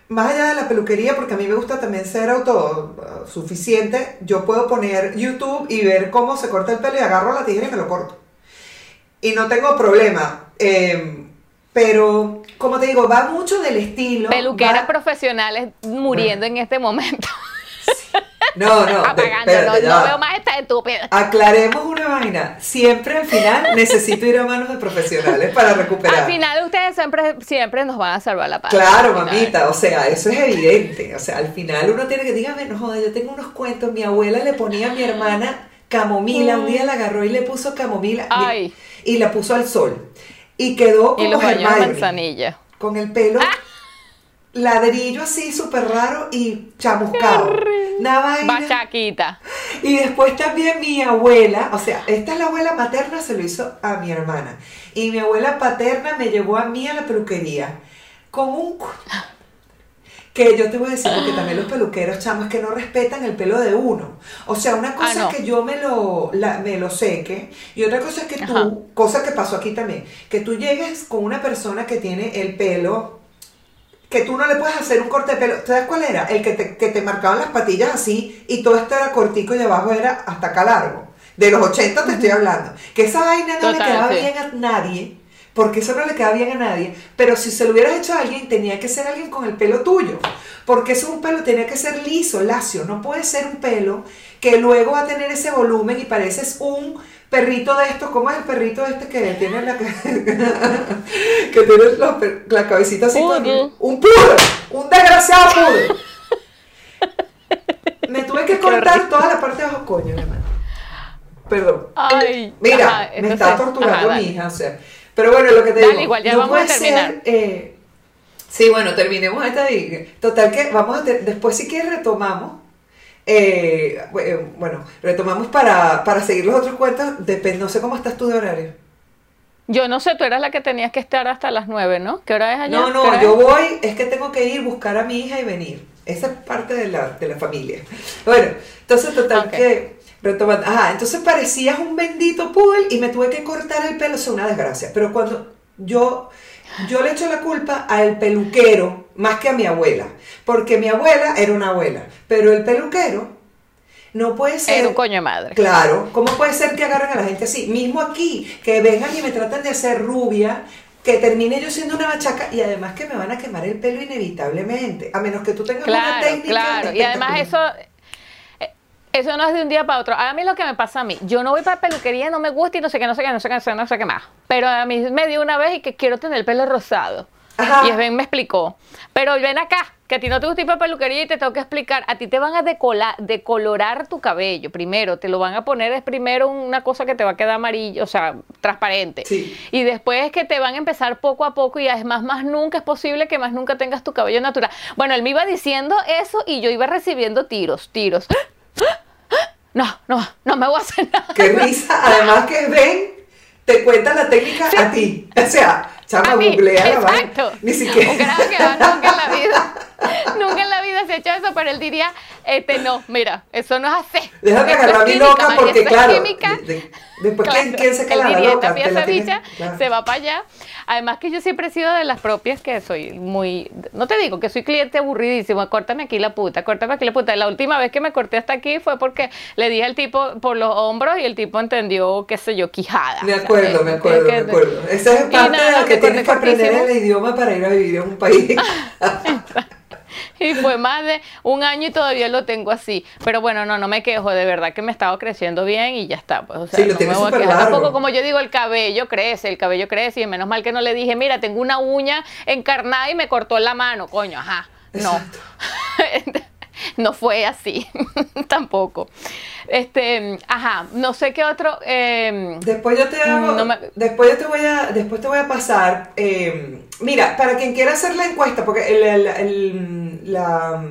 más allá de la peluquería, porque a mí me gusta también ser autosuficiente, yo puedo poner YouTube y ver cómo se corta el pelo y agarro la tijera y me lo corto. Y no tengo problema. eh, pero, como te digo, va mucho del estilo. Peluqueras va- profesionales muriendo en este momento. No, no, (laughs) de- apagando. espérate, no, no veo más esta estúpida. Aclaremos una vaina. Siempre al final (laughs) necesito ir a manos de profesionales para recuperar. Al final ustedes siempre, siempre nos van a salvar la paz. Claro, mamita, o sea, eso es evidente. O sea, al final uno tiene que, dígame, no joda, yo tengo unos cuentos. Mi abuela le ponía a mi hermana camomila, un día la agarró y le puso camomila Ay. y la puso al sol. Y quedó Y como Hermione, manzanilla. con el pelo ladrillo así súper raro y chamuscado. Una vaina. Bachaquita. Y después también mi abuela, o sea, esta es la abuela materna, se lo hizo a mi hermana. Y mi abuela paterna me llevó a mí a la peluquería con un... Que yo te voy a decir, porque también los peluqueros, chamos, que no respetan el pelo de uno. O sea, una cosa Ah, no. es que yo me lo, la- me lo seque y otra cosa es que tú, Ajá. cosa que pasó aquí también, que tú llegues con una persona que tiene el pelo que tú no le puedes hacer un corte de pelo. ¿Sabes cuál era? El que te, que te marcaban las patillas así y todo esto era cortico y abajo era hasta acá largo. De los 80 te estoy hablando. Que esa vaina no le quedaba sí. bien a nadie, porque eso no le quedaba bien a nadie. Pero si se lo hubieras hecho a alguien, tenía que ser alguien con el pelo tuyo. Porque eso es un pelo, tenía que ser liso, lacio. No puede ser un pelo que luego va a tener ese volumen y pareces un perrito de estos. ¿Cómo es el perrito este que tiene la, (laughs) que tiene los la cabecita así? Poodle. Un poodle, un desgraciado poodle. tuve que (laughs) cortar toda la parte de abajo, coño, hermano. Perdón. Ay, Mira, ajá, me entonces, está torturando ajá, mi hija, o sea. Pero bueno, lo que te Dale, digo. igual, ya no vamos a terminar. ser, eh, sí, bueno, terminemos esta y total que vamos a después si quieres retomamos. eh, bu- bueno, retomamos para, para seguir los otros cuentos. Depende, no sé cómo estás tú de horario. Yo no sé, tú eras la que tenías que estar hasta las 9, ¿no? ¿Qué hora es allá? No, ¿Qué no, yo es? voy, es que tengo que ir, buscar a mi hija y venir. Esa es parte de la, de la familia. Bueno, entonces total que, retomando, ajá, entonces parecías un bendito poodle y me tuve que cortar el pelo, sea, una desgracia. Pero cuando yo, yo le echo la culpa al peluquero más que a mi abuela, porque mi abuela era una abuela, pero el peluquero no puede ser... Era un coño de madre. Claro, ¿cómo puede ser que agarren a la gente así? Mismo aquí, que vengan y me tratan de hacer rubia, que termine yo siendo una bachaca y además que me van a quemar el pelo inevitablemente, a menos que tú tengas una Claro, técnica. claro. Y además eso, eso no es de un día para otro. A mí lo que me pasa a mí, yo no voy para peluquería, no me gusta y no sé qué, no sé qué, no sé qué, no sé, qué, no sé qué más. Pero a mí me dio una vez y que quiero tener el pelo rosado. Ajá. Y Sven me explicó. Pero ven acá, que a ti no te gusta ir para peluquería y te tengo que explicar. A ti te van a decola- decolorar tu cabello primero. Te lo van a poner, es primero una cosa que te va a quedar amarillo, o sea, transparente. Sí. Y después es que te van a empezar poco a poco y además más nunca es posible que más nunca tengas tu cabello natural. Bueno, él me iba diciendo eso y yo iba recibiendo tiros, tiros. No, no, no me voy a hacer nada. Qué risa, además que ven, te cuenta la técnica a ti. O sea, chama, googlea la exacto. Ni siquiera. Un va, nunca en la (laughs) vida, nunca en la vida se ha hecho eso, pero él diría, este no, mira, eso no es así. Déjame agarrar mi loca porque, claro, química. de- de- después, ¿quién, Claro, quién se queda la diría, loca? esta la pieza tienes- bicha claro. se va para allá. Además que yo siempre he sido de las propias que soy muy, no te digo que soy cliente aburridísimo, córtame aquí la puta, córtame aquí la puta. La última vez que me corté hasta aquí fue porque le dije al tipo por los hombros y el tipo entendió, qué sé yo, quijada. Me acuerdo, me acuerdo, que- me acuerdo. Esa es parte nada, de lo que tienes que aprender cortísimo. el idioma para ir a vivir en un país. (laughs) Y fue más de un año y todavía lo tengo así. Pero bueno, no, no me quejo, de verdad que me estaba creciendo bien y ya está. Pues, o sea, Sí, lo no me voy a quejar. Tampoco como yo digo, el cabello crece, el cabello crece y menos mal que no le dije, mira, tengo una uña encarnada y me cortó la mano, coño, ajá. No. (laughs) (laughs) no fue así, (laughs) tampoco. Este, ajá, no sé qué otro. eh, Después yo te hago, No me- después yo te voy a, después te voy a pasar, eh, mira, para quien quiera hacer la encuesta, porque el, el- el- la,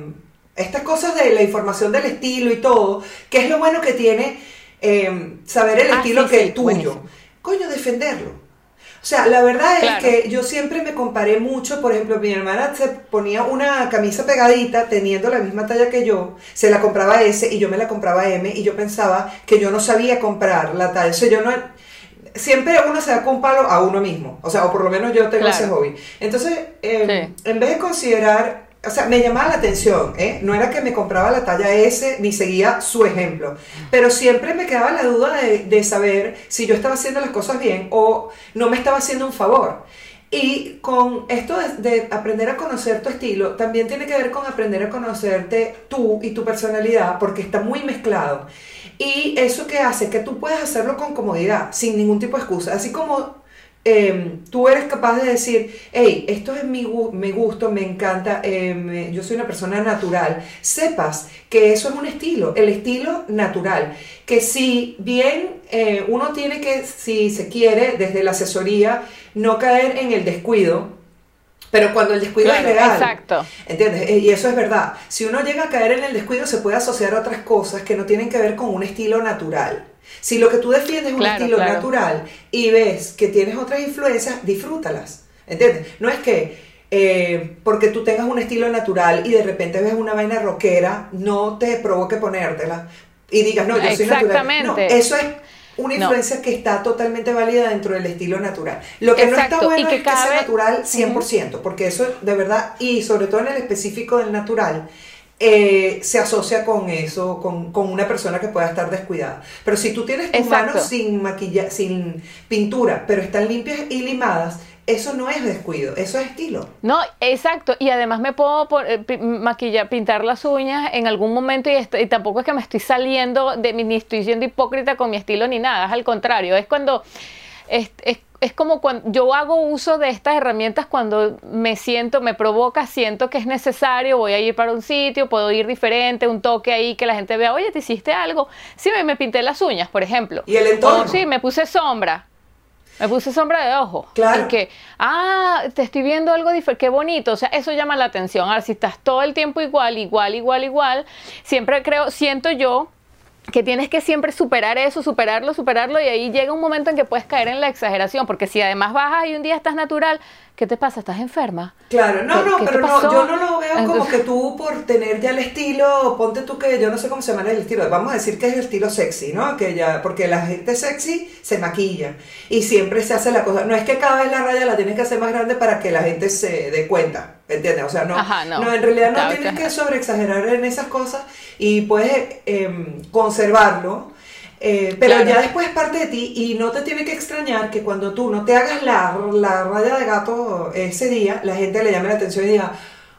estas cosas de la información del estilo y todo, que es lo bueno que tiene eh, saber el Ah, estilo sí, que sí, es tuyo, buenísimo. coño, defenderlo. O sea, la verdad Claro. es que yo siempre me comparé mucho, por ejemplo, mi hermana se ponía una camisa pegadita teniendo la misma talla que yo, se la compraba S y yo me la compraba M y yo pensaba que yo no sabía comprar la talla, o sea, yo no... Siempre uno se da con un palo a uno mismo, o sea, o por lo menos yo tengo Claro. ese hobby. Entonces, eh, Sí. en vez de considerar, o sea, me llamaba la atención, ¿eh? No era que me compraba la talla S ni seguía su ejemplo, pero siempre me quedaba la duda de, saber si yo estaba haciendo las cosas bien o no me estaba haciendo un favor. Y con esto de, de aprender a conocer tu estilo, también tiene que ver con aprender a conocerte tú y tu personalidad, porque está muy mezclado. Y eso que hace que tú puedas hacerlo con comodidad, sin ningún tipo de excusa. Así como eh, tú eres capaz de decir, hey, esto es mi, gu- mi gusto, me encanta, eh, me- yo soy una persona natural, sepas que eso es un estilo, el estilo natural, que si bien eh, uno tiene que, si se quiere, desde la asesoría, no caer en el descuido, pero cuando el descuido Claro, es real. exacto. ¿Entiendes? Eh, Y eso es verdad. Si uno llega a caer en el descuido, se puede asociar a otras cosas que no tienen que ver con un estilo natural. Si lo que tú defiendes es un estilo claro. natural y ves que tienes otras influencias, disfrútalas. ¿Entiendes? No es que eh, porque tú tengas un estilo natural y de repente ves una vaina rockera, no te provoque ponértela y digas, no, yo soy natural. Exactamente. No, eso es una No. influencia que está totalmente válida dentro del estilo natural. Lo que no está bueno que es que sea natural 100%, porque eso de verdad, y sobre todo en el específico del natural, eh, se asocia con eso, con, con una persona que pueda estar descuidada. Pero si tú tienes tus manos sin maquilla, sin pintura, pero están limpias y limadas, eso no es descuido, eso es estilo. No, exacto. Y además me puedo eh, maquillar, pintar las uñas en algún momento y, y tampoco es que me estoy saliendo de mi, ni estoy siendo hipócrita con mi estilo ni nada. Es al contrario. Es cuando es, es es como cuando yo hago uso de estas herramientas cuando me siento, me provoca, siento que es necesario, voy a ir para un sitio, puedo ir diferente, un toque ahí que la gente vea, oye, te hiciste algo. Sí, me, me pinté las uñas, por ejemplo. Y el entorno. O, sí, me puse sombra. Me puse sombra de ojo. Claro. Y que, ah, te estoy viendo algo diferente, qué bonito. O sea, eso llama la atención. Ahora, si estás todo el tiempo igual, igual, igual, igual, siempre creo, siento yo que tienes que siempre superar eso, superarlo, superarlo y ahí llega un momento en que puedes caer en la exageración, porque si además bajas y un día estás natural, ¿qué te pasa? ¿Estás enferma? Claro, no, ¿Qué- no, pero no, yo no lo veo como que tú por tener ya el estilo, ponte tú que yo no sé cómo se llama el estilo, vamos a decir que es el estilo sexy, ¿no? Que ya, porque la gente sexy se maquilla y siempre se hace la cosa, no es que cada vez la raya la tienes que hacer más grande para que la gente se dé cuenta, ¿entiendes? O sea, no, Ajá, no. en realidad no Claro, tienes claro. que sobreexagerar en esas cosas y puedes em, conservarlo. eh, pero Claro. ya después es parte de ti y no te tiene que extrañar que cuando tú no te hagas la, la raya de gato ese día, la gente le llame la atención y diga,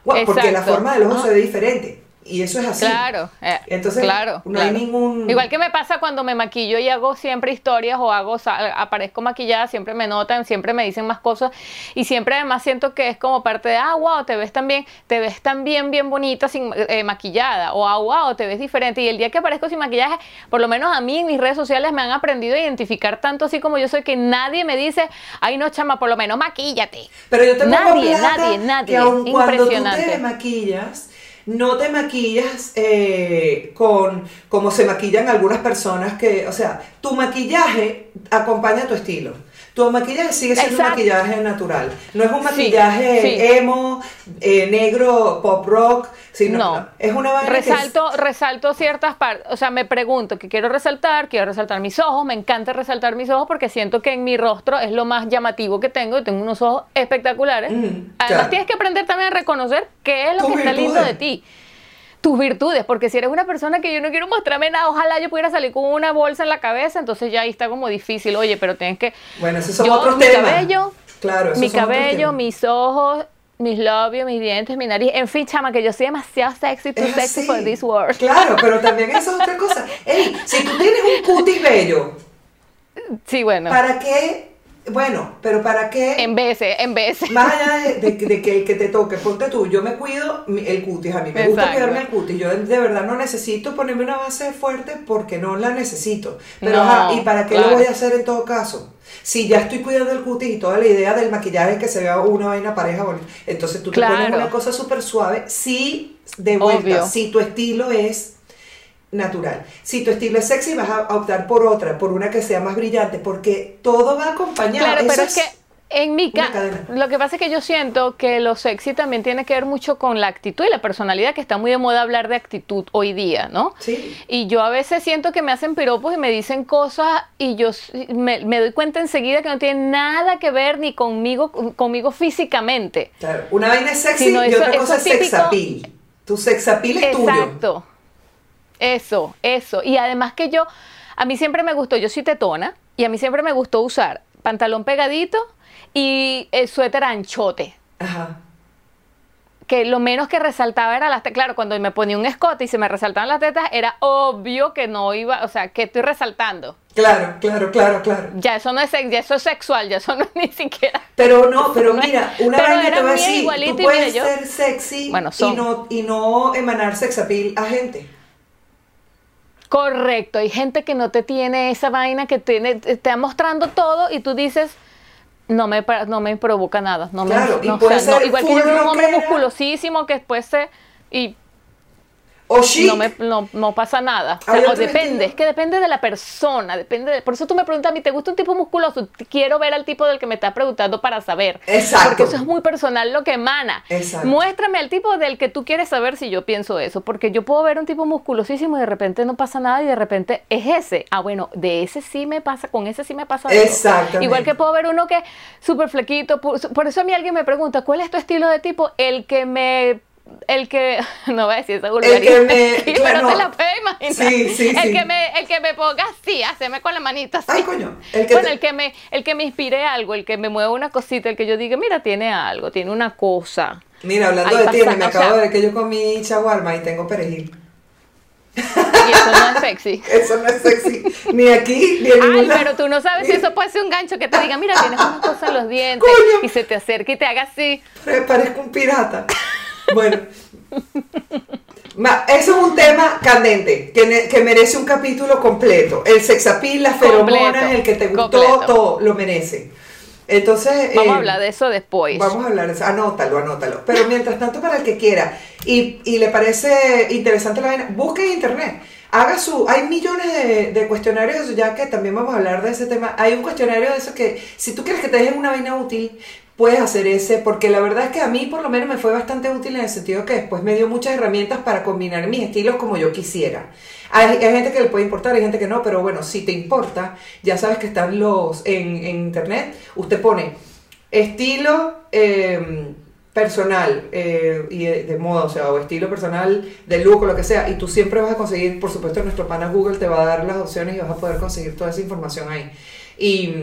"Guau", porque la forma del ojo Ah. se ve diferente. Y eso es así. Claro, eh, Entonces, claro, no hay ningún... Igual que me pasa cuando me maquillo y hago siempre historias o hago aparezco maquillada, siempre me notan, siempre me dicen más cosas y siempre además siento que es como parte de, ah, wow, te ves tan bien, te ves tan bien, bien bonita sin eh, maquillada o ah, wow, te ves diferente y el día que aparezco sin maquillaje, por lo menos a mí en mis redes sociales me han aprendido a identificar tanto así como yo soy que nadie me dice, ay no, chama, por lo menos maquíllate. Pero yo te Nadie, plata nadie, nadie. que aun cuando tú te maquillas, no te maquillas eh, con como se maquillan algunas personas que, o sea, tu maquillaje acompaña tu estilo. Tu maquillaje sigue siendo un maquillaje natural. No es un maquillaje sí. emo, eh, negro, pop rock, sino No. es una vaina que es- Resalto, resalto ciertas partes, o sea, me pregunto que quiero resaltar, quiero resaltar mis ojos, me encanta resaltar mis ojos porque siento que en mi rostro es lo más llamativo que tengo y tengo unos ojos espectaculares. Ujú, Además claro. tienes que aprender también a reconocer qué es lo que está lindo de ti. Tus virtudes, porque si eres una persona que yo no quiero mostrarme nada, ojalá yo pudiera salir con una bolsa en la cabeza, entonces ya ahí está como difícil, oye, pero tienes que... Bueno, esos son Yo, otros mi temas. cabello, Claro, mi cabello, mis ojos, mis labios, mis dientes, mi nariz, en fin, chama, que yo soy demasiado sexy, too Es sexy así. for this world. Claro, pero también eso es otra cosa. Ey, si tú tienes un cutis bello, Sí, bueno, ¿para qué? Bueno, pero ¿para qué? en veces, en veces. Más allá de, (laughs) de- de que el que te toque, ponte tú, yo me cuido el cutis, a mí me gusta cuidarme el cutis, yo de, de verdad no necesito ponerme una base fuerte porque no la necesito. Pero No, ajá, ¿y para qué claro. lo voy a hacer en todo caso? Si ya estoy cuidando el cutis y toda la idea del maquillaje es que se vea una vaina pareja bonita, entonces tú te pones una cosa súper suave, si de vuelta, Obvio. si tu estilo es natural. Si tu estilo es sexy, vas a optar por otra, por una que sea más brillante, porque todo va acompañado. Claro, Eso pero es que en mi caso, lo que pasa es que yo siento que lo sexy también tiene que ver mucho con la actitud y la personalidad, que está muy de moda hablar de actitud hoy día, ¿no? Sí. Y yo a veces siento que me hacen piropos y me dicen cosas y yo me, me doy cuenta enseguida que no tiene nada que ver ni conmigo, conmigo físicamente. Claro, una vaina es sexy y otra cosa es es sex típico. appeal. Tu sex appeal es tuyo. Exacto. Eso, eso. Y además que yo, a mí siempre me gustó, yo soy tetona, y a mí siempre me gustó usar pantalón pegadito y el suéter anchote. Ajá. Que lo menos que resaltaba era las tetas. Claro, cuando me ponía un escote y se me resaltaban las tetas, era obvio que no iba, o sea, que estoy resaltando. Claro, claro, claro, claro. Ya eso no es ya eso es sexual, ya eso (laughs) no es ni siquiera. Pero no, pero No mira, (laughs) una pero vaina te voy a decir, tú puedes mira, yo- ser sexy Bueno, y, no, y no emanar sex appeal a gente. Correcto, hay gente que no te tiene esa vaina que tiene, te está mostrando todo y tú dices, no me, no me provoca nada. No Claro, me, y no, puede o sea, no, ser igual que yo un hombre musculosísimo que después se... Y O chic. no, me, no, no pasa nada. O, sea, o depende, es que depende de la persona, depende de- por eso tú me preguntas a mí, ¿te gusta un tipo musculoso? Quiero ver al tipo del que me estás preguntando para saber. Exacto. Porque eso es muy personal lo que emana. Exacto. Muéstrame al tipo del que tú quieres saber si yo pienso eso, porque yo puedo ver un tipo musculosísimo y de repente no pasa nada y de repente es ese. Ah, bueno, de ese sí me pasa, con ese sí me pasa. Exactamente. Igual que puedo ver uno que es súper flequito, por, por eso a mí alguien me pregunta, ¿cuál es tu estilo de tipo? El que me... El que, (laughs) no voy a decir esa vulgaridad, que me- sí, (laughs) pero no. te la puedes imaginar. Sí, sí, el. Que me, el que me ponga así, haceme con la manita así. Ay, coño. El que bueno, te- el que me, el que me inspire algo, el que me mueva una cosita, el que yo diga, mira, tiene algo, tiene una cosa. Mira, hablando Ahí de tiene, me o acabo sea- de ver que yo comí shawarma y tengo perejil. Y eso no es sexy. (laughs) Eso no es sexy. Ni aquí, ni en Ay, pero tú no sabes si eso puede ser un gancho que te diga, mira, tienes una cosa en los dientes. Coño. Y se te acerca y te haga así. Pare- Parezco un pirata. Bueno. Ma- eso es un tema candente, que, que merece un capítulo completo. El sexapil, las feromonas, el que te gustó, completo. todo lo merece. Entonces. Vamos eh, a hablar de eso después. Vamos a hablar de eso. Anótalo, anótalo. Pero mientras tanto, para el que quiera y, y le parece interesante la vaina, busque en internet. Haga su. Hay millones de, de cuestionarios, ya que también vamos a hablar de ese tema. Hay un cuestionario de eso que, si tú quieres que te dejen una vaina útil, puedes hacer ese, porque la verdad es que a mí, por lo menos, me fue bastante útil en el sentido que después me dio muchas herramientas para combinar mis estilos como yo quisiera. Hay, gente que le puede importar, hay gente que no, pero bueno, si te importa, ya sabes que están los en, internet. Usted pone estilo eh, personal eh, y de, de moda, o sea, o estilo personal de look o lo que sea, y tú siempre vas a conseguir, por supuesto, nuestro pana Google te va a dar las opciones y vas a poder conseguir toda esa información ahí. Y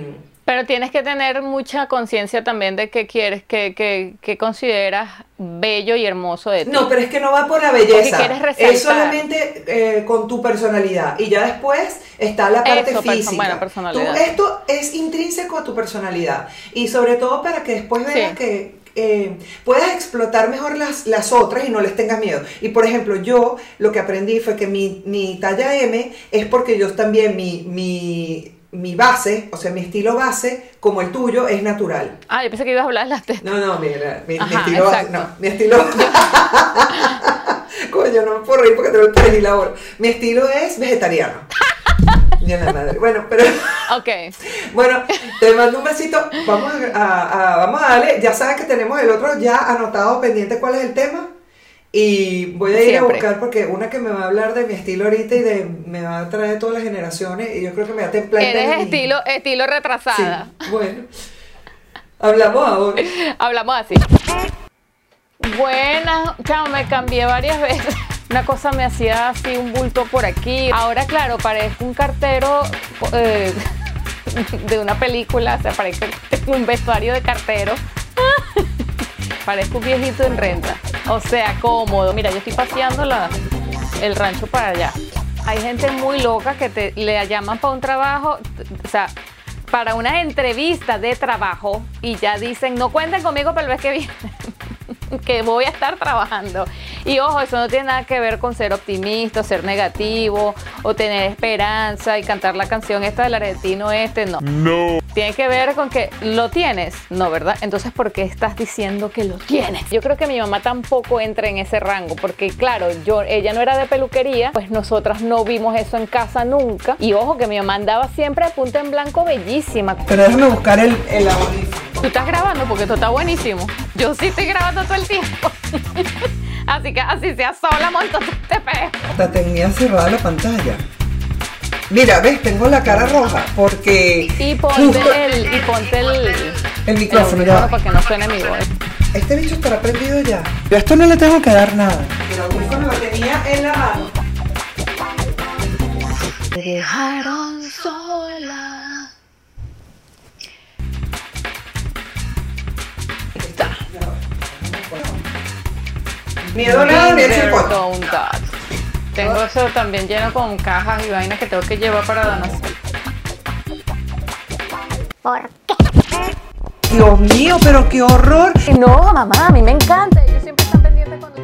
Pero tienes que tener mucha conciencia también de qué quieres, qué, qué, qué consideras bello y hermoso de ti. no, pero es que no va por la belleza, es solamente eh, con tu personalidad y ya después está la parte Eso, perso- física. bueno, personalidad. Tú- esto es intrínseco a tu personalidad y sobre todo para que después veas Sí. que eh, puedas explotar mejor las, las otras y no les tengas miedo. Y por ejemplo, yo lo que aprendí fue que mi, mi talla M es porque yo también, mi, mi, mi base, o sea, mi estilo base, como el tuyo, es natural. Ah, yo pensé que ibas a hablar de las tetas. No, no, mira, mi, estilo base, no, mi estilo... (laughs) Coño, no me puedo reír porque tengo el peli ahora. Mi estilo es vegetariano. (laughs) Ya la madre. Bueno, pero... Ok. (laughs) Bueno, te mando un besito. Vamos a, a- a- vamos a darle. Ya sabes que tenemos el otro ya anotado pendiente cuál es el tema. Y voy a ir Siempre. a buscar porque una que me va a hablar de mi estilo ahorita y de me va a traer todas las generaciones. Y yo creo que me va a templar. Eres estilo, estilo retrasada. Sí, bueno. Hablamos ahora. (laughs) Hablamos así. Buenas, chao, me cambié varias veces. (laughs) Una cosa me hacía así un bulto por aquí. Ahora, claro, parezco un cartero eh, (laughs) de una película. O sea, parece un vestuario de cartero. Parezco un viejito en renta. O sea, cómodo. Mira, yo estoy paseando el rancho para allá. Hay gente muy loca que te, le llaman para un trabajo. O sea, para una entrevista de trabajo y ya dicen, no cuenten conmigo para el mes que viene, (laughs) que voy a estar trabajando. Y ojo, eso no tiene nada que ver con ser optimista, ser negativo, o tener esperanza y cantar la canción esta del argentino este, no. No. Tiene que ver con que lo tienes, no, ¿verdad? Entonces, ¿por qué estás diciendo que lo tienes? Yo creo que mi mamá tampoco entra en ese rango, porque claro, yo, ella no era de peluquería, pues nosotras no vimos eso en casa nunca. Y ojo, que mi mamá andaba siempre de punta en blanco bellísima. Pero déjame buscar el, el. Tú estás grabando porque esto está buenísimo. Yo sí estoy grabando todo el tiempo. (laughs) así que así sea sola, monto te pego. Hasta tenía cerrada la pantalla. Mira, ves, tengo la cara roja porque. Y ponte justo- el, y ponte el, El micrófono, el ya para que no suene mi voz. Este bicho estará prendido ya. Yo a esto no le tengo que dar nada. El audífono lo tenía en la mano. Me dejaron sola. Está. Miedo nada, ni el tengo eso también lleno con cajas y vainas que tengo que llevar para donación. ¿Por qué? Dios mío, pero qué horror. No, mamá, a mí me encanta. Ellos siempre están pendientes cuando...